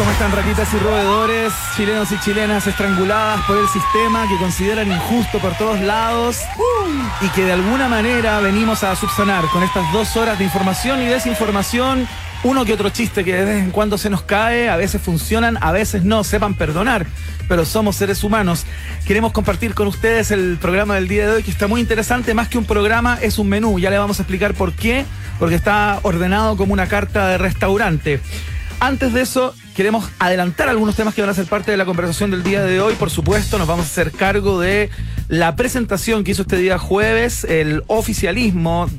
¿Cómo están ratitas y roedores, chilenos y chilenas estranguladas por el sistema que consideran injusto por todos lados y que de alguna manera venimos a subsanar con estas dos horas de información y desinformación? Uno que otro chiste que de vez en cuando se nos cae, a veces funcionan, a veces no, sepan perdonar, pero somos seres humanos. Queremos compartir con ustedes el programa del día de hoy que está muy interesante, más que un programa es un menú, ya le vamos a explicar por qué, porque está ordenado como una carta de restaurante. Antes de eso, queremos adelantar algunos temas que van a ser parte de la conversación del día de hoy. Por supuesto, nos vamos a hacer cargo de la presentación que hizo este día jueves, el oficialismo,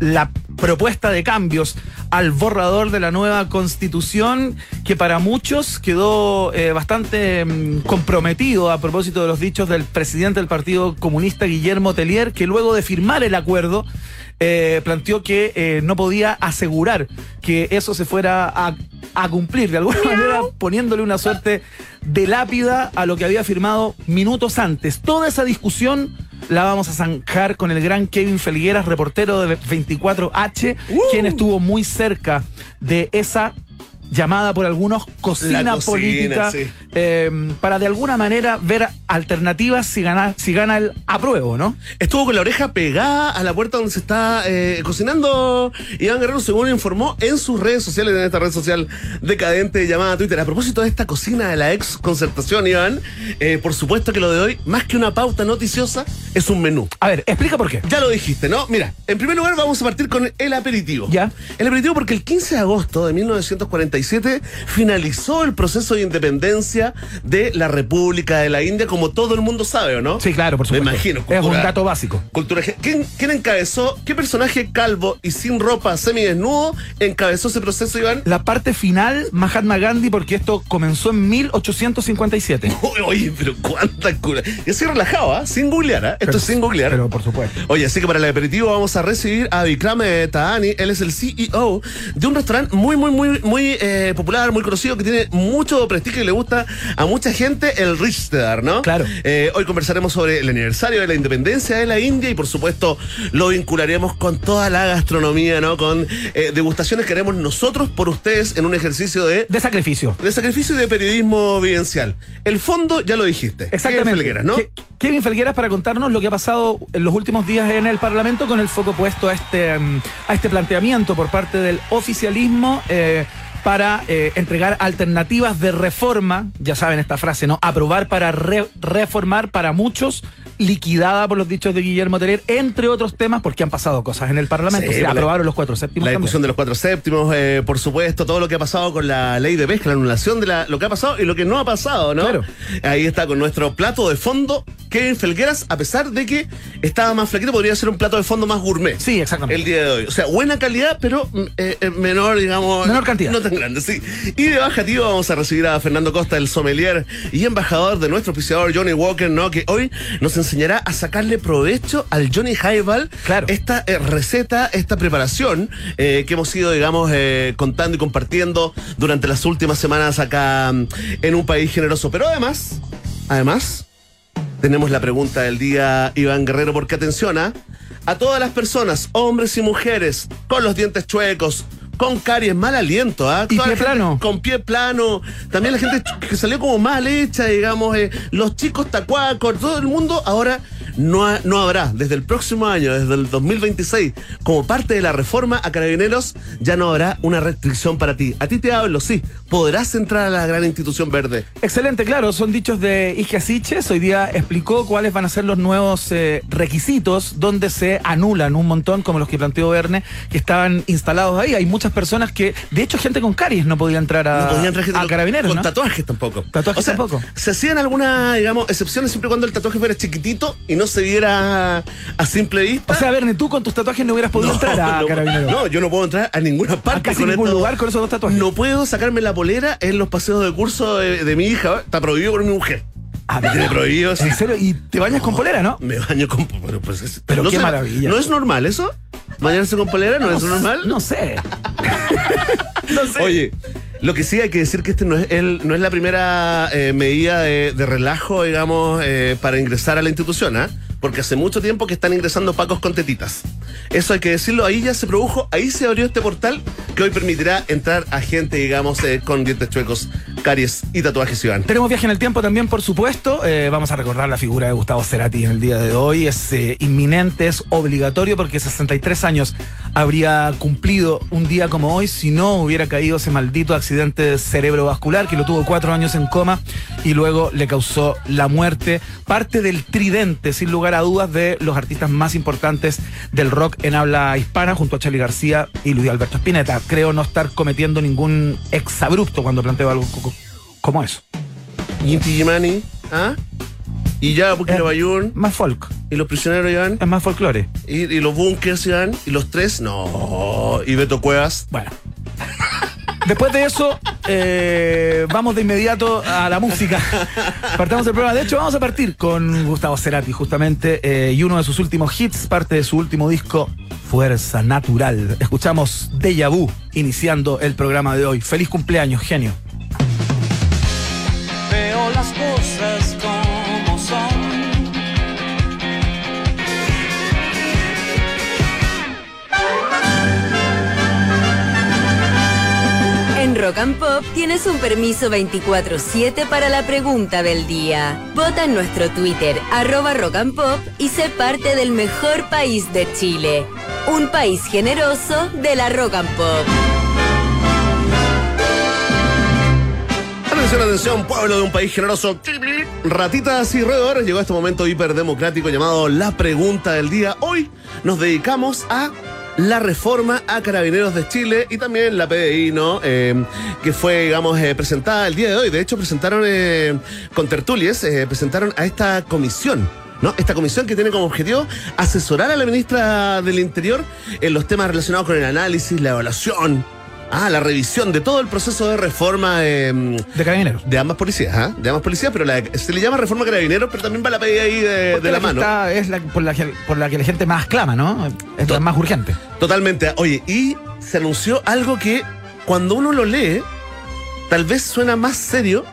la propuesta de cambios al borrador de la nueva constitución, que para muchos quedó eh, bastante mm, comprometido a propósito de los dichos del presidente del Partido Comunista, Guillermo Tellier, que luego de firmar el acuerdo, eh, planteó que eh, no podía asegurar que eso se fuera a, a cumplir de alguna manera, poniéndole una suerte de lápida a lo que había firmado minutos antes. Toda esa discusión la vamos a zanjar con el gran Kevin Felgueras, reportero de 24H, quien estuvo muy cerca de esa llamada por algunos cocina, cocina, política sí. eh, para de alguna manera ver alternativas si gana, si gana el apruebo, ¿no? Estuvo con la oreja pegada a la puerta donde se está eh, cocinando Iván Guerrero, según informó en sus redes sociales, en esta red social decadente llamada Twitter. A propósito de esta cocina de la ex concertación, Iván, eh, por supuesto que lo de hoy, más que una pauta noticiosa, es un menú. A ver, explica por qué. Ya lo dijiste, ¿no? Mira, en primer lugar vamos a partir con el aperitivo. Ya. El aperitivo porque el 15 de agosto de 1947 finalizó el proceso de independencia de la República de la India, como todo el mundo sabe, ¿o no? Sí, claro, por Me supuesto. imagino. Es un dato básico. Cultura. ¿Quién, quién encabezó? ¿Qué personaje calvo y sin ropa semidesnudo encabezó ese proceso, Iván? La parte final, Mahatma Gandhi, porque esto comenzó en 1857. Oye, pero cuánta cura. Y así relajado, ¿ah? Sin googlear, ¿ah? Esto Pero- es sin googlear. Pero por supuesto. Oye, así que para el aperitivo vamos a recibir a Vikram eh, Tahani. Él es el CEO de un restaurante muy, muy, muy, muy eh, popular, muy conocido, que tiene mucho prestigio y le gusta a mucha gente, el Richter, ¿no? Claro. Eh, hoy conversaremos sobre el aniversario de la independencia de la India y, por supuesto, lo vincularemos con toda la gastronomía, ¿no? Con eh, degustaciones que haremos nosotros por ustedes en un ejercicio de De sacrificio. de sacrificio y de periodismo vivencial. El fondo, ya lo dijiste. Exactamente. Kevin Felgueras, ¿no? Ke- Kevin Felgueras para contarnos lo que ha pasado en los últimos días en el Parlamento con el foco puesto a este, mm, a este planteamiento por parte del oficialismo. eh, para eh, entregar alternativas de reforma, ya saben esta frase, ¿no? Aprobar para re- reformar para muchos, liquidada por los dichos de Guillermo Teller, entre otros temas, porque han pasado cosas en el Parlamento. Sí, Se la- aprobaron los cuatro séptimos. La también. discusión de los cuatro séptimos, eh, por supuesto, todo lo que ha pasado con la ley de pesca, la anulación de la, lo que ha pasado y lo que no ha pasado, ¿no? Claro. Ahí está con nuestro plato de fondo, Kevin Felgueras, a pesar de que estaba más flaquito, podría ser un plato de fondo más gourmet. Sí, exactamente. El día de hoy. O sea, buena calidad, pero mm, eh, eh, menor, digamos. Menor cantidad. No tan grande, sí. Y de baja tío vamos a recibir a Fernando Costa, el sommelier y embajador de nuestro oficiador Johnny Walker, ¿no? Que hoy nos enseñará a sacarle provecho al Johnny Highball. Claro. Esta eh, receta, esta preparación eh, que hemos ido, digamos, eh, contando y compartiendo durante las últimas semanas acá mm, en un país generoso. Pero además, además, tenemos la pregunta del día, Iván Guerrero, porque atención ¿ah? a todas las personas, hombres y mujeres, con los dientes chuecos, con caries, mal aliento, ¿ah? Y pie plano. Con pie plano, también la gente que salió como mal hecha, digamos, eh, los chicos tacuacos, todo el mundo ahora no, ha- no habrá, desde el próximo año, desde el 2026, como parte de la reforma a carabineros, ya no habrá una restricción para ti. A ti te hablo, sí, podrás entrar a la gran institución verde. Excelente, claro, son dichos de Ige Siches. Hoy día explicó cuáles van a ser los nuevos eh, requisitos donde se anulan un montón, como los que planteó Verne, que estaban instalados ahí. Hay muchas personas que, de hecho, gente con caries no podía entrar a, No podían entrar gente a con- carabineros, Con ¿no? tatuajes tampoco. Tatuajes O sea, tampoco. Se hacían algunas, digamos, excepciones siempre cuando el tatuaje fuera chiquitito y no se viera a simple vista. O sea, Verne, tú con tus tatuajes no hubieras podido entrar a no, carabineros. no, yo no puedo entrar a ninguna parte casi con ningún lugar con esos dos tatuajes. No puedo sacarme la polera en los paseos de curso de, de mi hija. Está prohibido por mi mujer. Ah, Me tiene prohibido. ¿En serio? ¿Y te bañas con polera, no? Me baño con. Pero, pues, es- Pero no qué sé, maravilla. ¿No es normal eso? ¿Bañarse con polera no, es normal? No sé. no sé. Oye, lo que sí hay que decir que este no es, el, no es la primera eh, medida de, relajo, digamos, eh, para ingresar a la institución, ¿ah? Porque hace mucho tiempo que están ingresando pacos con tetitas. Eso hay que decirlo, ahí ya se produjo, ahí se abrió este portal que hoy permitirá entrar a gente, digamos, eh, con dientes chuecos, caries y tatuajes, Iván. Tenemos viaje en el tiempo también, por supuesto. Eh, vamos a recordar la figura de Gustavo Cerati en el día de hoy. Es eh, inminente, es obligatorio porque 63 años habría cumplido un día como hoy si no hubiera caído ese maldito accidente cerebrovascular que lo tuvo cuatro años en coma y luego le causó la muerte. Parte del tridente, sin lugar a dudas, de los artistas más importantes del rock en habla hispana, junto a Charlie García y Luis Alberto Spinetta. Creo no estar cometiendo ningún exabrupto cuando planteo algo como eso. Inti Gimani, ¿ah? Y ya, porque Eh, Bayún, Más folk, y los prisioneros, Iván, es más folclore. y, y los bunkers, Iván, y los tres, no. Y Beto Cuevas. Bueno. Después de eso, eh, vamos de inmediato a la música. Partamos del programa. De hecho, vamos a partir con Gustavo Cerati, justamente, eh, y uno de sus últimos hits, parte de su último disco, Fuerza Natural. Escuchamos Deja Vu, iniciando el programa de hoy. Feliz cumpleaños, genio. Rock and Pop tienes un permiso 24-7 para la pregunta del día. Vota en nuestro Twitter, arroba Rock and Pop, y sé parte del mejor país de Chile. Un país generoso de la Rock and Pop. Atención, atención, pueblo de un país generoso. Ratitas y roedores, llegó este momento hiperdemocrático llamado La Pregunta del Día. Hoy nos dedicamos a la reforma a Carabineros de Chile y también la PDI, ¿no? Eh, que fue, digamos, eh, presentada el día de hoy. De hecho, presentaron eh, con tertulias, eh, presentaron a esta comisión. ¿No? Esta comisión que tiene como objetivo asesorar a la ministra del Interior en los temas relacionados con el análisis, la evaluación, ah, la revisión de todo el proceso de reforma eh, De Carabineros. de ambas policías, ¿ah? De ambas policías, pero la- se le llama reforma carabineros, pero también va la PDI ahí de, de la mano. está- es la, por, la, que- por la que la gente más clama, ¿no? Es la más urgente. Totalmente. Oye, y se anunció algo que cuando uno lo lee, tal vez suena más serio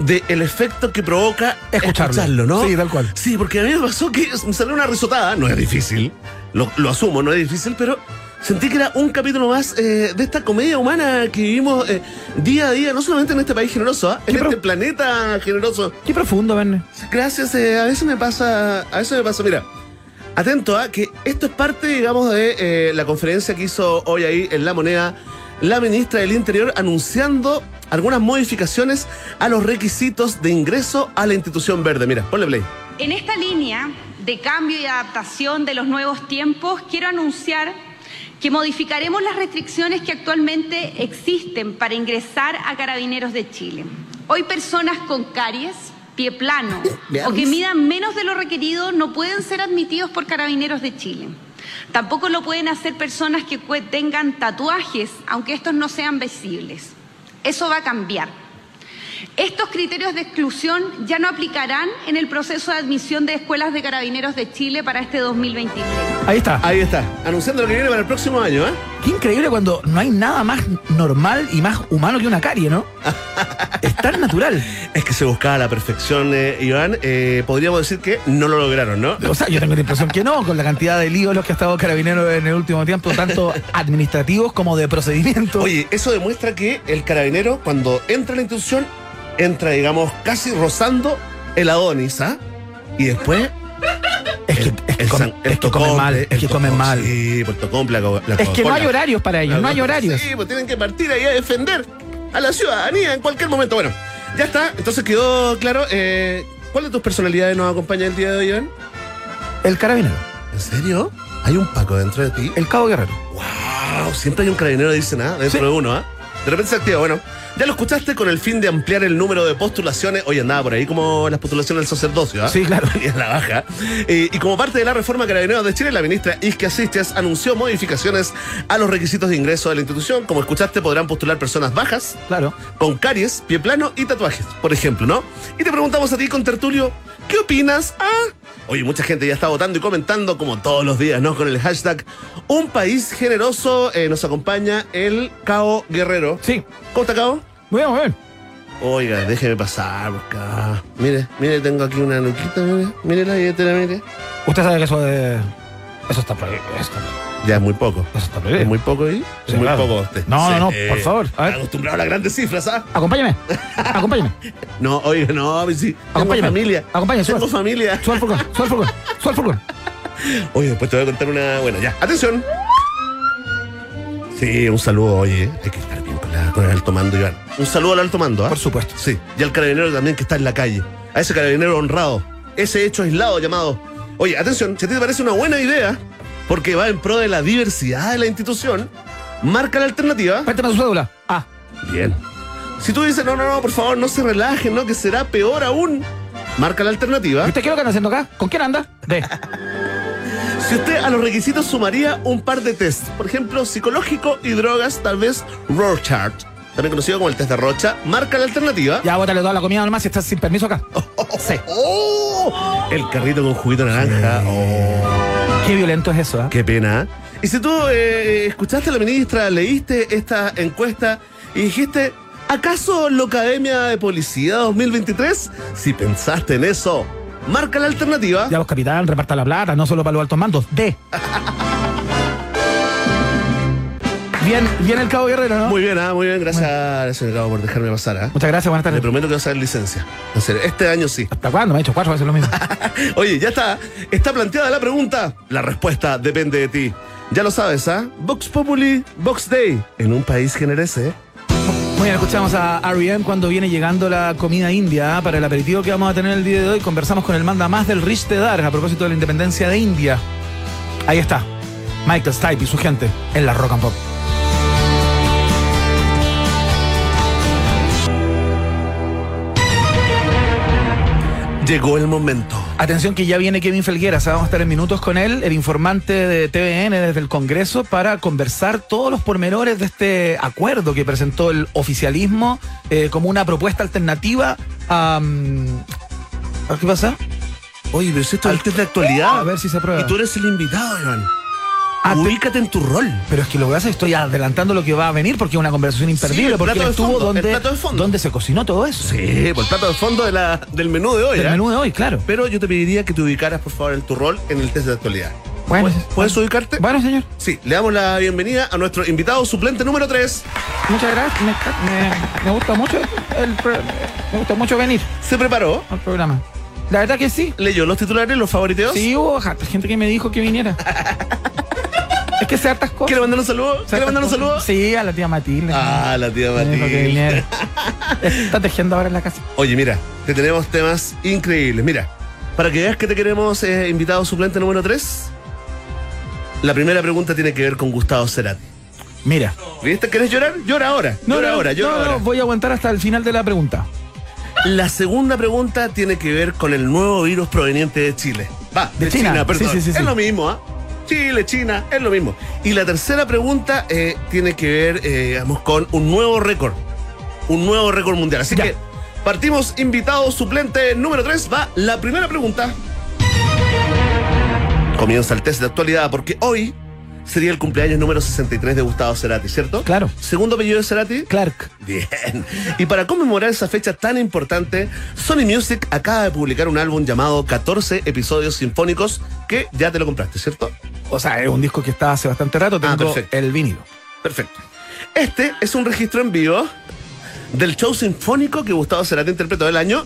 de el efecto que provoca Escucharlo. ¿no? Sí, tal cual. Sí, porque a mí me pasó que me salió una risotada, no es difícil, lo, lo asumo, no es difícil, pero sentí que era un capítulo más eh, de esta comedia humana que vivimos eh, día a día, no solamente en este país generoso, ¿ah? en este planeta generoso. Qué profundo, Verne. Gracias, eh, a veces me pasa, a veces me pasa, mira, atento a que esto es parte, digamos, de eh, la conferencia que hizo hoy ahí en La Moneda la ministra del Interior anunciando algunas modificaciones a los requisitos de ingreso a la institución verde. Mira, ponle play. En esta línea de cambio y adaptación de los nuevos tiempos, quiero anunciar que modificaremos las restricciones que actualmente existen para ingresar a Carabineros de Chile. Hoy personas con caries, pie plano o que midan menos de lo requerido no pueden ser admitidos por Carabineros de Chile. Tampoco lo pueden hacer personas que tengan tatuajes, aunque estos no sean visibles. Eso va a cambiar. Estos criterios de exclusión ya no aplicarán en el proceso de admisión de escuelas de carabineros de Chile para este 2023. Ahí está. Ahí está, anunciando lo que viene para el próximo año, ¿eh? Qué increíble cuando no hay nada más normal y más humano que una carie, ¿no? es tan natural. Es que se buscaba la perfección, eh, Iván. Eh, podríamos decir que no lo lograron, ¿no? O sea, yo tengo la impresión que no, con la cantidad de líos los que ha estado Carabineros en el último tiempo, tanto administrativos como de procedimientos. Oye, eso demuestra que el carabinero, cuando entra a la institución, entra, digamos, casi rozando el Adonis, ¿ah? Y después. es que, es que comen mal, es que comen mal. Sí, pues tocomple, la, la Es que no hay horarios para ellos, no hay horarios. Sí, pues tienen que partir ahí a defender a la ciudadanía en cualquier momento. Bueno, ya está. Entonces quedó claro. eh, ¿Cuál de tus personalidades nos acompaña el día de hoy, Iván? El Carabinero, ¿En serio? ¿Hay un Paco dentro de ti? el Cabo Guerrero. ¡Wow! Siempre hay un carabinero que dice nada dentro Sí. de uno, ¿ah? De repente se activa. Bueno, ya lo escuchaste con el fin de ampliar el número de postulaciones. Hoy andaba por ahí como las postulaciones del sacerdocio, ¿ah? Sí, claro. Venía la baja. Eh, y como parte de la reforma Carabineros de Chile, la ministra Isque Asistes anunció modificaciones a los requisitos de ingreso de la institución. Como escuchaste, podrán postular personas bajas, Claro. con caries, pie plano y tatuajes, por ejemplo, ¿no? Y te preguntamos a ti con Tertulio, ¿qué opinas? Ah, oye, mucha gente ya está votando y comentando como todos los días, ¿no? Con el hashtag Un País Generoso eh, nos acompaña el Cao Guerrero. Sí. ¿Cómo está, Cao? Muy bien, muy bien. Oiga, déjeme pasar, acá. Mire, mire, tengo aquí una nuquita, mire, mire la billetera, mire. Usted sabe que eso de Eso está prohibido. Eso está prohibido. Ya es muy poco. Prohibido. ¿Es muy poco ahí? Sí, Es muy claro. poco usted. No, no, no, por favor, a ver. Acostumbrado a las grandes cifras, ¿ah? Acompáñame. Acompáñame. No, oiga, no, sí. Tengo Acompáñame. familia. Acompáñame, Tengo sube. familia. Sube al furgón, sube al furgón, sube al furgón. Oye, después te voy a contar una buena. Ya, atención. Sí, un saludo, oye. Hay que estar bien con, la- con el alto mando, Iván. Un saludo al alto mando, ¿ah? Por supuesto. Sí, y al carabinero también que está en la calle. A ese carabinero honrado. Ese hecho aislado llamado. Oye, atención, si a ti te parece una buena idea, porque va en pro de la diversidad de la institución, marca la alternativa. Préstame su cédula. Ah, Bien. Si tú dices, no, no, no, por favor, no se relajen, no, que será peor aún, marca la alternativa. ¿y usted qué es lo que anda haciendo acá? ¿Con quién anda? De. Si usted a los requisitos sumaría un par de test, por ejemplo, psicológico y drogas, tal vez Rorschach, también conocido como el test de Rocha, marca la alternativa. Ya bótale toda la comida nomás si estás sin permiso acá. Sí. ¡Oh! El carrito con juguito naranja. ¡Oh! Qué violento es eso, ¿eh? ¡Qué pena! Y si tú eh, escuchaste a la ministra, leíste esta encuesta y dijiste, ¿acaso la Academia de Policía 2023? Si pensaste en eso, marca la alternativa. Ya vos, capitán, reparta la plata, no solo para los altos mandos. De. Bien, bien el cabo Guerrero, ¿no? Muy bien, ah, muy bien. Gracias, señor Cabo, por dejarme pasar. ah. Muchas gracias, buenas Le tardes. prometo que voy a sacar licencia. En serio, este año sí. ¿Hasta cuándo? Me ha dicho cuatro veces lo mismo. Oye, ya está. Está planteada la pregunta. La respuesta depende de ti. Ya lo sabes, ¿ah? Vox Populi, Vox Day. En un país generese. Muy bien, escuchamos a R.E.M. cuando viene llegando la comida india ¿ah? para el aperitivo que vamos a tener el día de hoy. Conversamos con el manda más del Rich de Dar a propósito de la independencia de India. Ahí está. Michael Stipe y su gente en la Rock and Pop. Llegó el momento. Atención que ya viene Kevin Felgueras, vamos a estar en minutos con él, el informante de TVN desde el Congreso, para conversar todos los pormenores de este acuerdo que presentó el oficialismo eh, como una propuesta alternativa a... mm, ¿a ¿Qué pasa? Oye, pero si esto es de actualidad. A ver si se aprueba. Y tú eres el invitado, Iván. Ah, te- Ubícate en tu rol. Pero es que lo que que estoy adelantando lo que va a venir porque es una conversación imperdible, Sí, el porque estuvo donde, donde se cocinó todo eso. Sí, por el plato de fondo de la, del menú de hoy. El ¿ah? menú de hoy, claro. Pero yo te pediría que te ubicaras, por favor, en tu rol en el test de actualidad. Bueno, ¿Puedes, puedes ubicarte? Bueno, señor. Sí, le damos la bienvenida a nuestro invitado suplente número 3. Muchas gracias. Me, me- me gusta mucho el, me gusta mucho venir Se preparó, al programa. La verdad que sí. leyó los titulares, los favoritos. Sí, hubo gente que me dijo que viniera. es que sé hartas cosas. ¿Quiere mandar un saludo? ¿Quiere mandar un saludo? Sí, a la tía Matilde. Ah, la tía Matilde. Está tejiendo ahora en la casa. Oye, mira, te tenemos temas increíbles. Mira, para que veas que te queremos eh, invitado suplente número 3, la primera pregunta tiene que ver con Gustavo Cerati. Mira. ¿Viste? ¿Querés llorar? Llora ahora. llora ahora, llora no, no, ahora. voy a aguantar hasta el final de la pregunta. La segunda pregunta tiene que ver con el nuevo virus proveniente de Chile. Va, de, De China, China. perdón. Sí, sí, sí, es lo mismo, ¿ah? Chile, China, es lo mismo. Y la tercera pregunta eh, tiene que ver, eh, digamos, con un nuevo récord. Un nuevo récord mundial. Así Ya. que partimos invitado suplente número 3. Va la primera pregunta. Comienza el test de actualidad porque hoy sería el cumpleaños número 63 de Gustavo Cerati, ¿cierto? Claro. Segundo apellido de Cerati. Clark. Bien. Y para conmemorar esa fecha tan importante, Sony Music acaba de publicar un álbum llamado 14 episodios sinfónicos que ya te lo compraste, ¿cierto? O sea, es un disco que está hace bastante rato. Tengo Ah, perfecto. el vinilo. Perfecto. Este es un registro en vivo del show sinfónico que Gustavo Cerati interpretó el año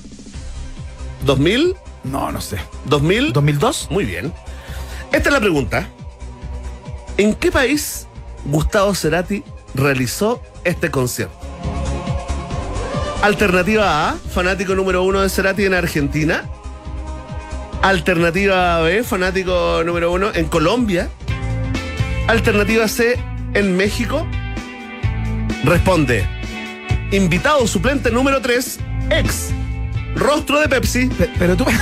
2000, No, no sé. 2000. ¿2002? Muy bien. Esta es la pregunta. ¿En qué país Gustavo Cerati realizó este concierto? Alternativa A, fanático número uno de Cerati en Argentina. Alternativa B, fanático número uno en Colombia. Alternativa C, en México. Responde. Invitado suplente número 3, ex. Rostro de Pepsi, Pe- Pero tú.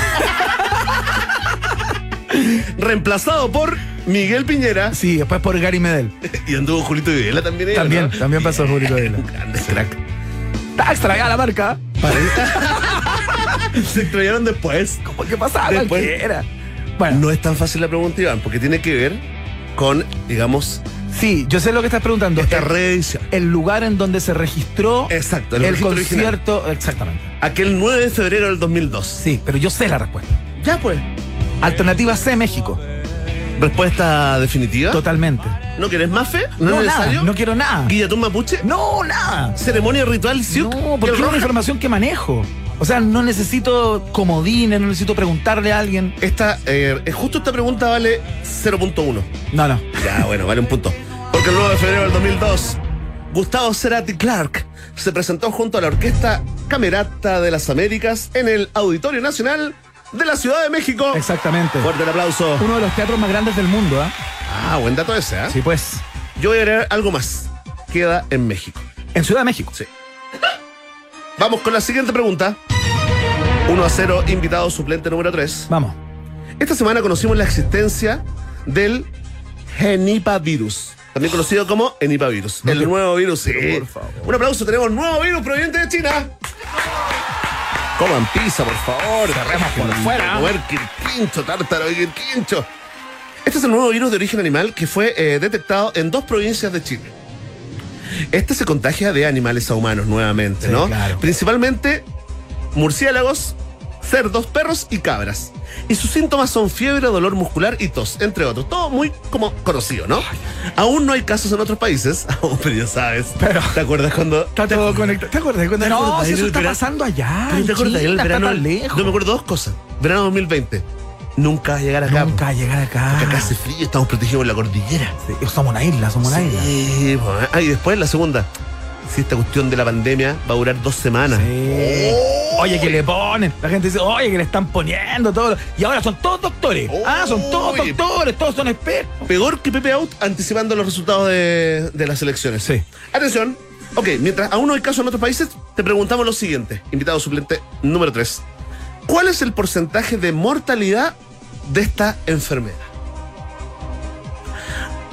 reemplazado por Miguel Piñera. sí, después por Gary Medel. Y anduvo Julito Videla también. ella, También, ¿no? también pasó Julito Videla. Grande crack. Está extraviada la marca. Se extrañaron después. ¿Cómo que pasaba? Después- Cualquiera. Bueno, No es tan fácil la pregunta, Iván, porque tiene que ver con, digamos, sí, yo sé lo que estás preguntando. esta reedición. El lugar en donde se registró Exacto, el el, registro original. concierto. Exactamente. Aquel 9 de febrero del 2002. Sí, pero yo sé la respuesta. Ya pues. Alternativa C, México. Respuesta definitiva. Totalmente. ¿No quieres más fe? ¿No, No, es nada, necesario? no quiero nada. ¿Guillatún mapuche? No, nada. ¿Ceremonia ritual? No, porque ¿El es una información que manejo. O sea, no necesito comodines, no necesito preguntarle a alguien. Esta, eh, justo esta pregunta vale 0.1. No, no. Ya, bueno, vale un punto. Porque el 9 de febrero del 2002, Gustavo Cerati Clark se presentó junto a la Orquesta Camerata de las Américas en el Auditorio Nacional de la Ciudad de México. Exactamente. Fuerte el aplauso. Uno de los teatros más grandes del mundo, ¿ah? Ah, buen dato ese, ¿eh? Sí, pues. Yo voy a agregar algo más. Queda en México. En Ciudad de México. Sí. Vamos con la siguiente pregunta. 1 a 0, invitado suplente número 3. Vamos. Esta semana conocimos la existencia del genipavirus, también conocido como enipavirus. No el nuevo virus, sí. Por favor. Un aplauso, tenemos nuevo virus proveniente de China. Coman pizza, por favor. Cerremos por fuera. de Comer quincho, tártaro y quincho. Este es el nuevo virus de origen animal que fue eh, detectado en dos provincias de Chile. Este se contagia de animales a humanos nuevamente, Sí, ¿no? claro. Principalmente murciélagos, cerdos, perros y cabras. Y sus síntomas son fiebre, dolor muscular y tos, entre otros. Todo muy como conocido, ¿no? Aún no hay casos en otros países, aún, pero ya sabes. Pero- ¿Te acuerdas cuando... Está todo conectado. ¿Te acuerdas? cuando- ¿Te No, acuerdas si eso está verano? pasando allá. ¿Te acuerdas verano? Lejos. Yo me acuerdo dos cosas. Verano 2020. Nunca va a llegar acá. Nunca llegar acá. Porque acá hace frío, estamos protegidos por la cordillera. Sí, somos una isla, somos una isla. Sí, pues, ah, y después la segunda. Si esta cuestión de la pandemia va a durar dos semanas. Sí. Oye, que le ponen. La gente dice, oye, que le están poniendo todo. Y ahora son todos doctores. ah, son todos Oye. doctores, todos son expertos. Peor que Pepe Out anticipando los resultados de, de las elecciones. Sí. Atención. Ok, mientras aún no hay casos en otros países, te preguntamos lo siguiente. Invitado suplente número 3. ¿Cuál es el porcentaje de mortalidad de esta enfermedad?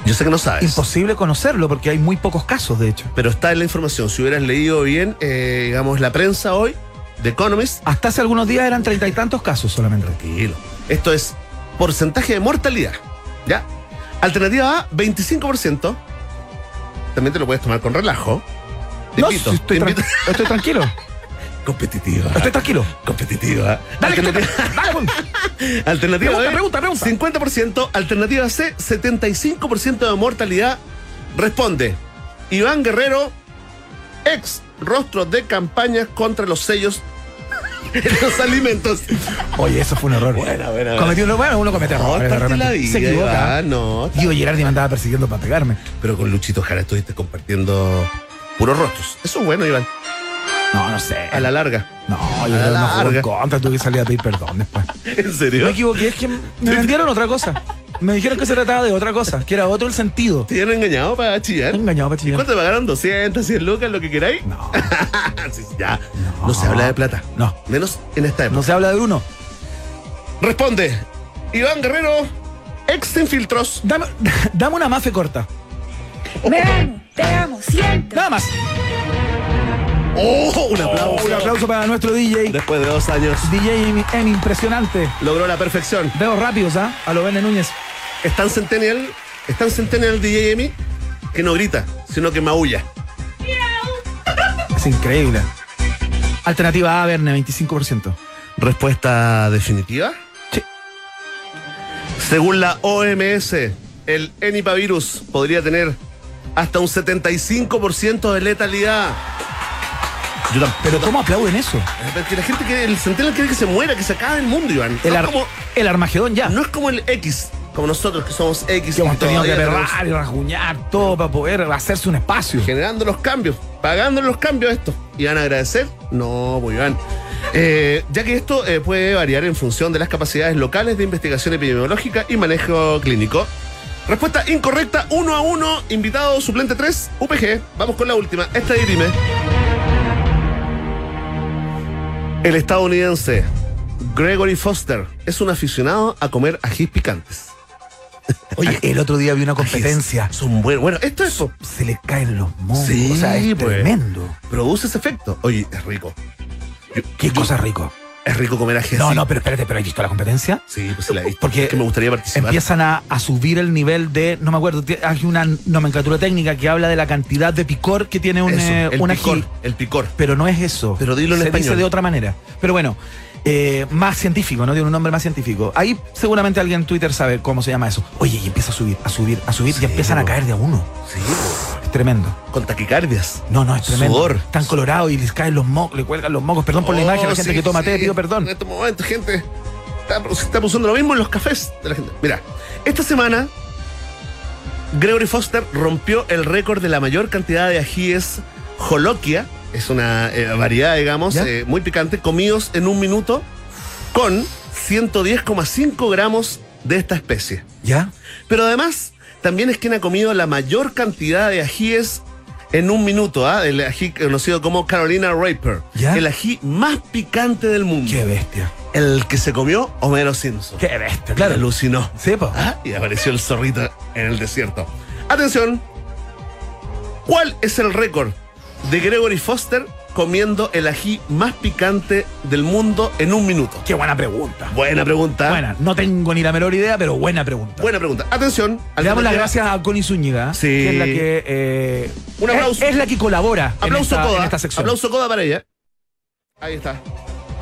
Yo sé que no sabes. Imposible conocerlo porque hay muy pocos casos, de hecho. Pero está en la información. Si hubieras leído bien, eh, digamos, la prensa hoy, The Economist, Hasta hace algunos días eran treinta y tantos casos solamente. tranquilo. Esto es porcentaje de mortalidad. ¿Ya? Alternativa A, 25%. También te lo puedes tomar con relajo. Te No, invito, si estoy, te tran- invito. estoy tranquilo. Competitiva. Estoy tranquilo. Competitiva. Dale, que Alternativa, dale, alternativa Pregunta, B, pregunta, pregunta. 50%. Alternativa C, 75% de mortalidad. Responde. Iván Guerrero, ex rostro de campañas contra los sellos en los alimentos. Oye, eso fue un error. Buena, buena. Cometió uno, bueno, uno comete No, errores. la repente. Se vida, equivoca. No. Diego Gerardi me andaba persiguiendo para pegarme. Pero con Luchito Jara estuviste compartiendo puros rostros. Eso es bueno, Iván. No, no sé. A la larga. No, yo a la no en larga. contra, tuve que salir a pedir perdón después. ¿En serio? Me equivoqué, es que me vendieron otra cosa. Me dijeron que se trataba de otra cosa, que era otro el sentido. ¿Te dieron engañado para chillar? Me he engañado para chillar. ¿Cuánto te pagaron? ¿200, 100 lucas, lo que queráis? No, Sí, ya. No. se habla de plata. No. Menos en esta época. no se habla de uno. Responde. Iván Guerrero, ex sin filtros. Dame, dame una mafe corta. Amo, te amo, siento. Nada más. ¡Oh! Un aplauso. Un aplauso para nuestro DJ. Después de dos años, DJ M, M, impresionante. logró la perfección. Veo rápidos, ¿ah? A lo Vende Núñez. Es tan centennial, es tan centennial DJ Emi que no grita, sino que maulla. Es increíble. Alternativa A, Verne, 25%. Respuesta definitiva. Sí. Según la OMS, el enipavirus podría tener hasta un 75% de letalidad. Yo. Pero ¿cómo aplauden eso? Porque la gente quiere, el centennial quiere que se muera, que se acabe el mundo, Iván. El, no, ar- es como, el Armagedón ya. no es como el X, como nosotros que somos X. que hemos tenido que perrar y rasguñar todo para poder hacerse un espacio. generando los cambios, pagando los cambios esto. ¿Y van a agradecer? No, muy bien. Eh, ya que esto eh, puede variar en función de las capacidades locales de investigación epidemiológica y manejo clínico. Respuesta incorrecta, 1 a 1, invitado suplente 3, UPG. Vamos con la última, esta dirime. El estadounidense Gregory Foster es un aficionado a comer ajís picantes. Oye, el otro día vi una competencia. Son buenos. Bueno, esto es Se le caen los mocos. Sí, o sea, es pues. tremendo. produce ese efecto. Oye, es rico. Qué cosa rico. Es rico comer ají No, así. no, pero espérate, ¿pero has visto la competencia? Sí, pues sí la he visto. Porque Es que me gustaría participar. Empiezan a, a subir el nivel de, no me acuerdo, hay una nomenclatura técnica que habla de la cantidad de picor que tiene un, Eso, eh, el un picor, ají. el picor. Pero no es eso. Pero dilo en Se español. dice de otra manera. Pero bueno, eh, más científico, ¿no? Tiene un nombre más científico. Ahí seguramente alguien en Twitter sabe cómo se llama eso. Oye, y empieza a subir, a subir, a subir Sí, y empiezan a caer de a uno. Sí, po. Es tremendo. con taquicardias. No, no, es tremendo. Sudor. Están colorados y les caen los mocos, le cuelgan los mocos. Perdón por la imagen, la gente sí, que toma sí. té, pido perdón. En estos momentos, gente, está pasando lo mismo en los cafés de la gente. Mira, esta semana, Gregory Foster rompió el récord de la mayor cantidad de ajíes Jolokia, es una eh, variedad, digamos, eh, muy picante, comidos en un minuto con 110,5 gramos de esta especie. ¿Ya? Pero además, también es quien ha comido la mayor cantidad de ajíes en un minuto, ¿ah? El ají conocido como Carolina Reaper. ¿Ya? El ají más picante del mundo. Qué bestia. El que se comió Homero Simpson. Qué bestia, Claro, claro. alucinó. Sí, po. Ah, Y apareció el zorrito en el desierto. Atención. ¿Cuál es el récord de Gregory Foster comiendo el ají más picante del mundo en un minuto? Qué buena pregunta. Buena pregunta. Buena, no tengo ni la menor idea, pero buena pregunta. Buena pregunta. Atención. Le damos las gracias a Connie Zúñiga, Sí. que es la que eh, Un aplauso. Es, es la que colabora en Aplauso esta, coda. en esta sección. Aplauso coda para ella. Ahí está.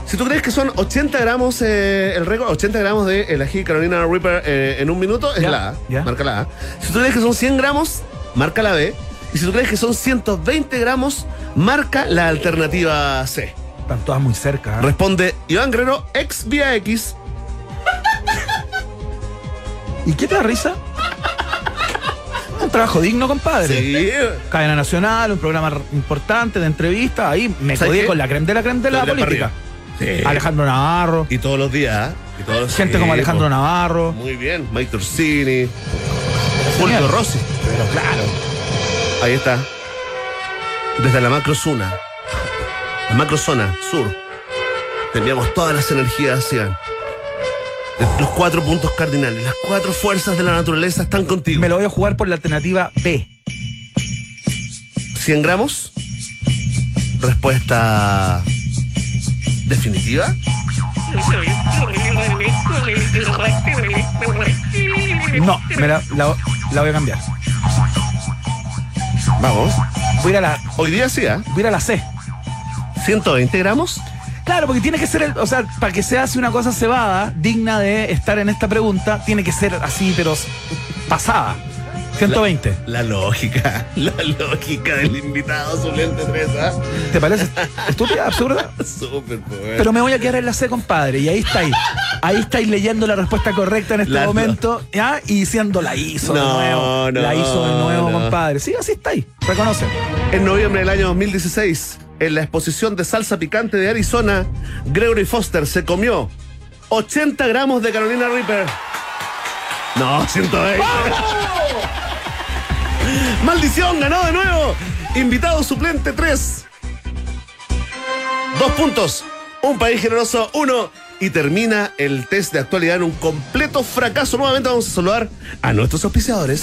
Si tú crees que son 80 gramos eh, el récord, 80 gramos de el ají Carolina Reaper eh, en un minuto, es Ya, la A. ya. Marca la A. Si tú crees que son 100 gramos, marca la B. Y si tú crees que son 120 gramos, marca la alternativa C. Están todas muy cerca. ¿eh? Responde Iván Guerrero, ex vía X. ¿Y qué te da risa? Un trabajo digno, compadre. Sí. Cadena Nacional, un programa importante de entrevistas. Ahí me ¿Sabes codié con la creme de la creme de la política. Sí. Alejandro Navarro. Y todos los días. ¿eh? Y todos los- Gente sí, como Alejandro. Navarro. Muy bien. Mike Torsini. Fulvio Rossi. Pero claro. Ahí está. Desde la macrozona. La macrozona sur. Te enviamos todas las energías hacia. Los cuatro puntos cardinales, las cuatro fuerzas de la naturaleza están contigo. Me lo voy a jugar por la alternativa B. 100 gramos. Respuesta definitiva. No, me la, la- la voy a cambiar. Vamos. Voy a ir a la, Hoy día sí, ¿ah? voy a ir a la C. 120 gramos. Claro, porque tiene que ser, el- o sea, para que se hace una cosa cebada, digna de estar en esta pregunta, tiene que ser así, pero pasada. 120. La lógica, la lógica del invitado suplente 3, ¿ah? ¿Te parece estúpida, absurda? Súper, pues. Pero me voy a quedar en la C, compadre, y ahí estáis. Ahí estáis leyendo la respuesta correcta en este La- momento, ¿ya? Y diciendo la hizo No, de nuevo. no, la hizo de nuevo, compadre. Sí, así estáis. Reconoce. En noviembre del año 2016, en la exposición de salsa picante de Arizona, Gregory Foster se comió 80 gramos de Carolina Reaper. No, 120. ¡Maldición! ¡Ganó de nuevo! Invitado suplente 3. Dos puntos. Un país generoso, uno. Y termina el test de actualidad en un completo fracaso. Nuevamente vamos a saludar a nuestros auspiciadores.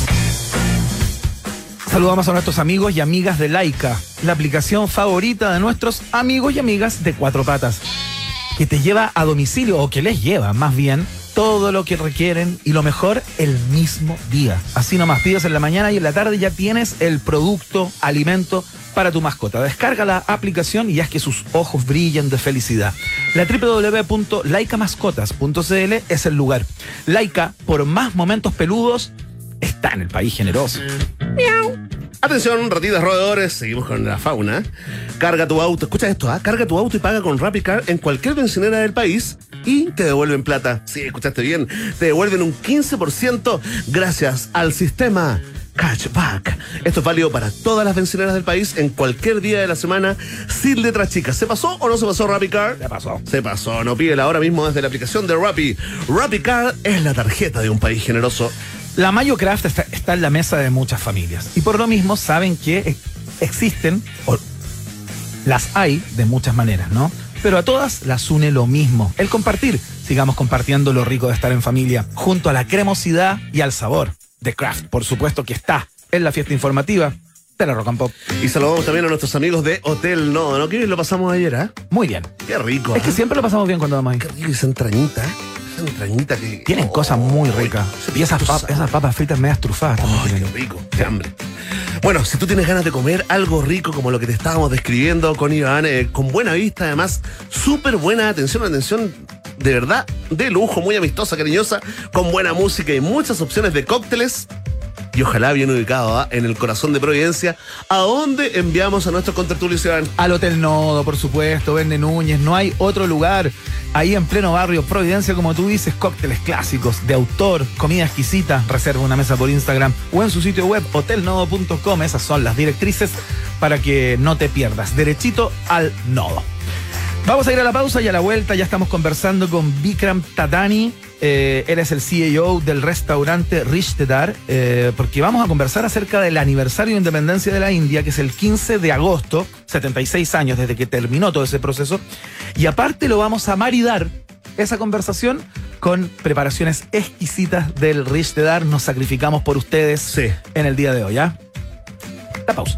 Saludamos a nuestros amigos y amigas de Laika, la aplicación favorita de nuestros amigos y amigas de cuatro patas, que te lleva a domicilio, o que les lleva más bien, todo lo que requieren y lo mejor el mismo día. Así nomás pides en la mañana y en la tarde ya tienes el producto, alimento para tu mascota. Descarga la aplicación y haz que sus ojos brillen de felicidad. La www.laicamascotas.cl es el lugar. Laika, por más momentos peludos, está en el país generoso. Atención, ratitas roedores, seguimos con la fauna. Carga tu auto, escucha esto, ¿ah? carga tu auto y paga con RappiCar en cualquier bencinera del país y te devuelven plata. Sí, escuchaste bien, te devuelven un 15% gracias al sistema Cashback. Esto es válido para todas las bencineras del país en cualquier día de la semana sin letras chicas. ¿Se pasó o no se pasó RappiCar? Se pasó. Se pasó, no pídela ahora mismo desde la aplicación de Rappi. RappiCard es la tarjeta de un país generoso. La Mayo Craft está, está en la mesa de muchas familias y por lo mismo saben que ex- existen, o las hay de muchas maneras, ¿no? Pero a todas las une lo mismo, el compartir. Sigamos compartiendo lo rico de estar en familia, junto a la cremosidad y al sabor de Craft. Por supuesto que está en la fiesta informativa de la Rock and Pop. Y saludamos también a nuestros amigos de Hotel Nodo, ¿no? Que bien lo pasamos ayer, ¿ah? Muy bien. Qué rico. Es que ¿ah? siempre lo pasamos bien cuando vamos ahí. Qué rico esa entrañita, Esa entrañita que. Tienen Oh, cosas muy ricas. Y esas, pap- esas papas fritas medias trufadas también Ay, qué tienen. rico, qué hambre. Bueno, si tú tienes ganas de comer algo rico como lo que te estábamos describiendo con Iván, eh, con buena vista, además, súper buena atención, una atención de verdad de lujo, muy amistosa, cariñosa, con buena música y muchas opciones de cócteles. Y ojalá bien ubicado ¿ah? en el corazón de Providencia, a donde enviamos a nuestros contertulios Iván. Al Hotel Nodo, por supuesto, Verne Núñez, no hay otro lugar. Ahí en pleno barrio Providencia, como tú dices, cócteles clásicos, de autor, comida exquisita, reserva una mesa por Instagram o en su sitio web hotelnodo.com. Esas son las directrices para que no te pierdas. Derechito al nodo. Vamos a ir a la pausa y a la vuelta ya estamos conversando con Vikram Tadani. Eh, él es el CEO del restaurante Rishtedar, eh, porque vamos a conversar acerca del aniversario de independencia de la India, que es el 15 de agosto, 76 años desde que terminó todo ese proceso. Y aparte lo vamos a maridar esa conversación con preparaciones exquisitas del Rishtedar. Nos sacrificamos por ustedes Sí. en el día de hoy, ¿ya? La pausa.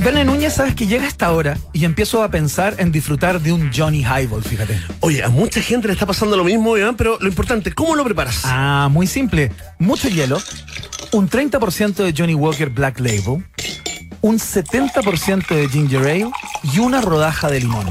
Verne Núñez, sabes que llega esta hora y empiezo a pensar en disfrutar de un Johnny Highball, fíjate. Oye, a mucha gente le está pasando lo mismo, Iván, pero lo importante, ¿cómo lo preparas? Ah, muy simple. Mucho hielo, un 30% de Johnny Walker Black Label, un 70% de Ginger Ale y una rodaja de limón.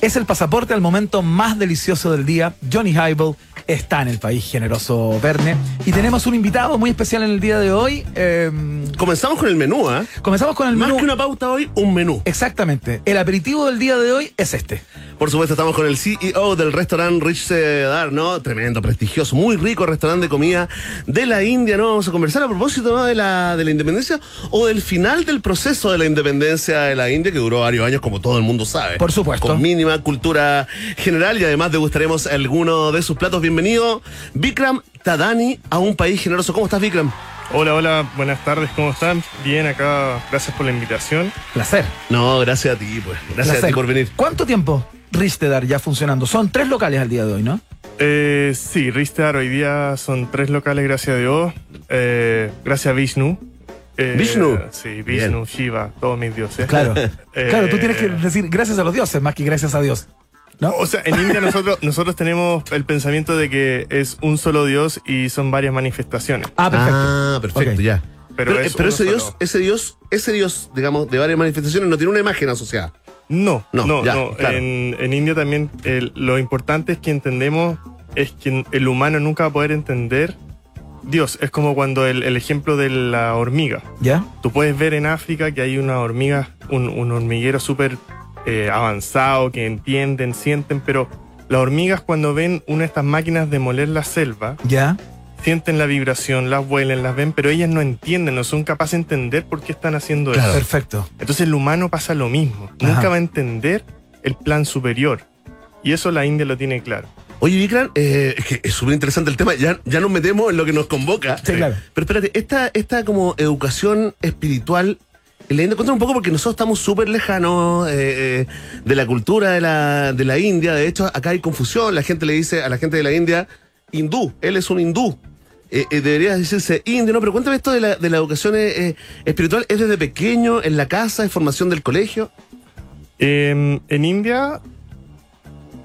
Es el pasaporte al momento más delicioso del día. Johnny Highball está en el país generoso Verne. Y tenemos un invitado muy especial en el día de hoy. Eh, Comenzamos con el menú, ¿ah? comenzamos con el Más menú. que una pauta hoy, un menú. Exactamente. El aperitivo del día de hoy es este. Por supuesto, estamos con el CEO del restaurante Rich Sedar, ¿no? Tremendo, prestigioso, muy rico restaurante de comida de la India, ¿no? Vamos a conversar a propósito ¿no? de, la, de la independencia o del final del proceso de la independencia de la India, que duró varios años, como todo el mundo sabe. Por supuesto. Con mínima cultura general y además degustaremos alguno de sus platos. Bienvenido, Vikram Tadani, a un país generoso. ¿Cómo estás, Vikram? Hola, hola, buenas tardes, ¿cómo están? Bien, acá, gracias por la invitación. Placer. No, gracias a ti, pues. Gracias a ti por venir. ¿Cuánto tiempo Ristedar ya funcionando? Son tres locales al día de hoy, ¿no? Eh, sí, Ristar hoy día son tres locales, gracias a Dios. Eh, gracias a Vishnu. Eh, ¿Vishnu? Sí, Vishnu, Shiva, todos mis dioses. Claro. Eh, claro, tú tienes que decir gracias a los dioses más que gracias a Dios. ¿No? O sea, en India nosotros, nosotros tenemos el pensamiento de que es un solo Dios y son varias manifestaciones. Ah, perfecto. Ah, perfecto, ya. Pero Pero, es eh, pero ese solo. Dios, ese Dios, ese Dios, digamos, de varias manifestaciones no tiene una imagen asociada. No, No, no, no. ya, claro. En, en India también el- lo importante es que entendemos, es que el humano nunca va a poder entender Dios. Es como cuando el, el ejemplo de la hormiga. ¿Ya? Tú puedes ver en África que hay una hormiga, un, un hormiguero súper eh, avanzado, que entienden, sienten, pero las hormigas cuando ven una de estas máquinas de moler la selva, ¿Ya? sienten la vibración, las huelen, las ven, pero ellas no entienden, no son capaces de entender por qué están haciendo eso. Perfecto. Entonces el humano pasa lo mismo. Ajá. Nunca va a entender el plan superior. Y eso la India lo tiene claro. Oye, Vikram, eh, es que es súper interesante el tema. Ya, ya nos metemos en lo que nos convoca. Sí, claro. Pero espérate, esta, esta como educación espiritual, India, cuéntame un poco porque nosotros estamos súper lejanos eh, eh, de la cultura de la, de la India. De hecho, acá hay confusión. La gente le dice a la gente de la India, hindú. Él es un hindú. Eh, eh, debería decirse indio, ¿no? Pero cuéntame esto de la, de la educación espiritual. ¿Es desde pequeño, en la casa, es formación del colegio? Eh, en India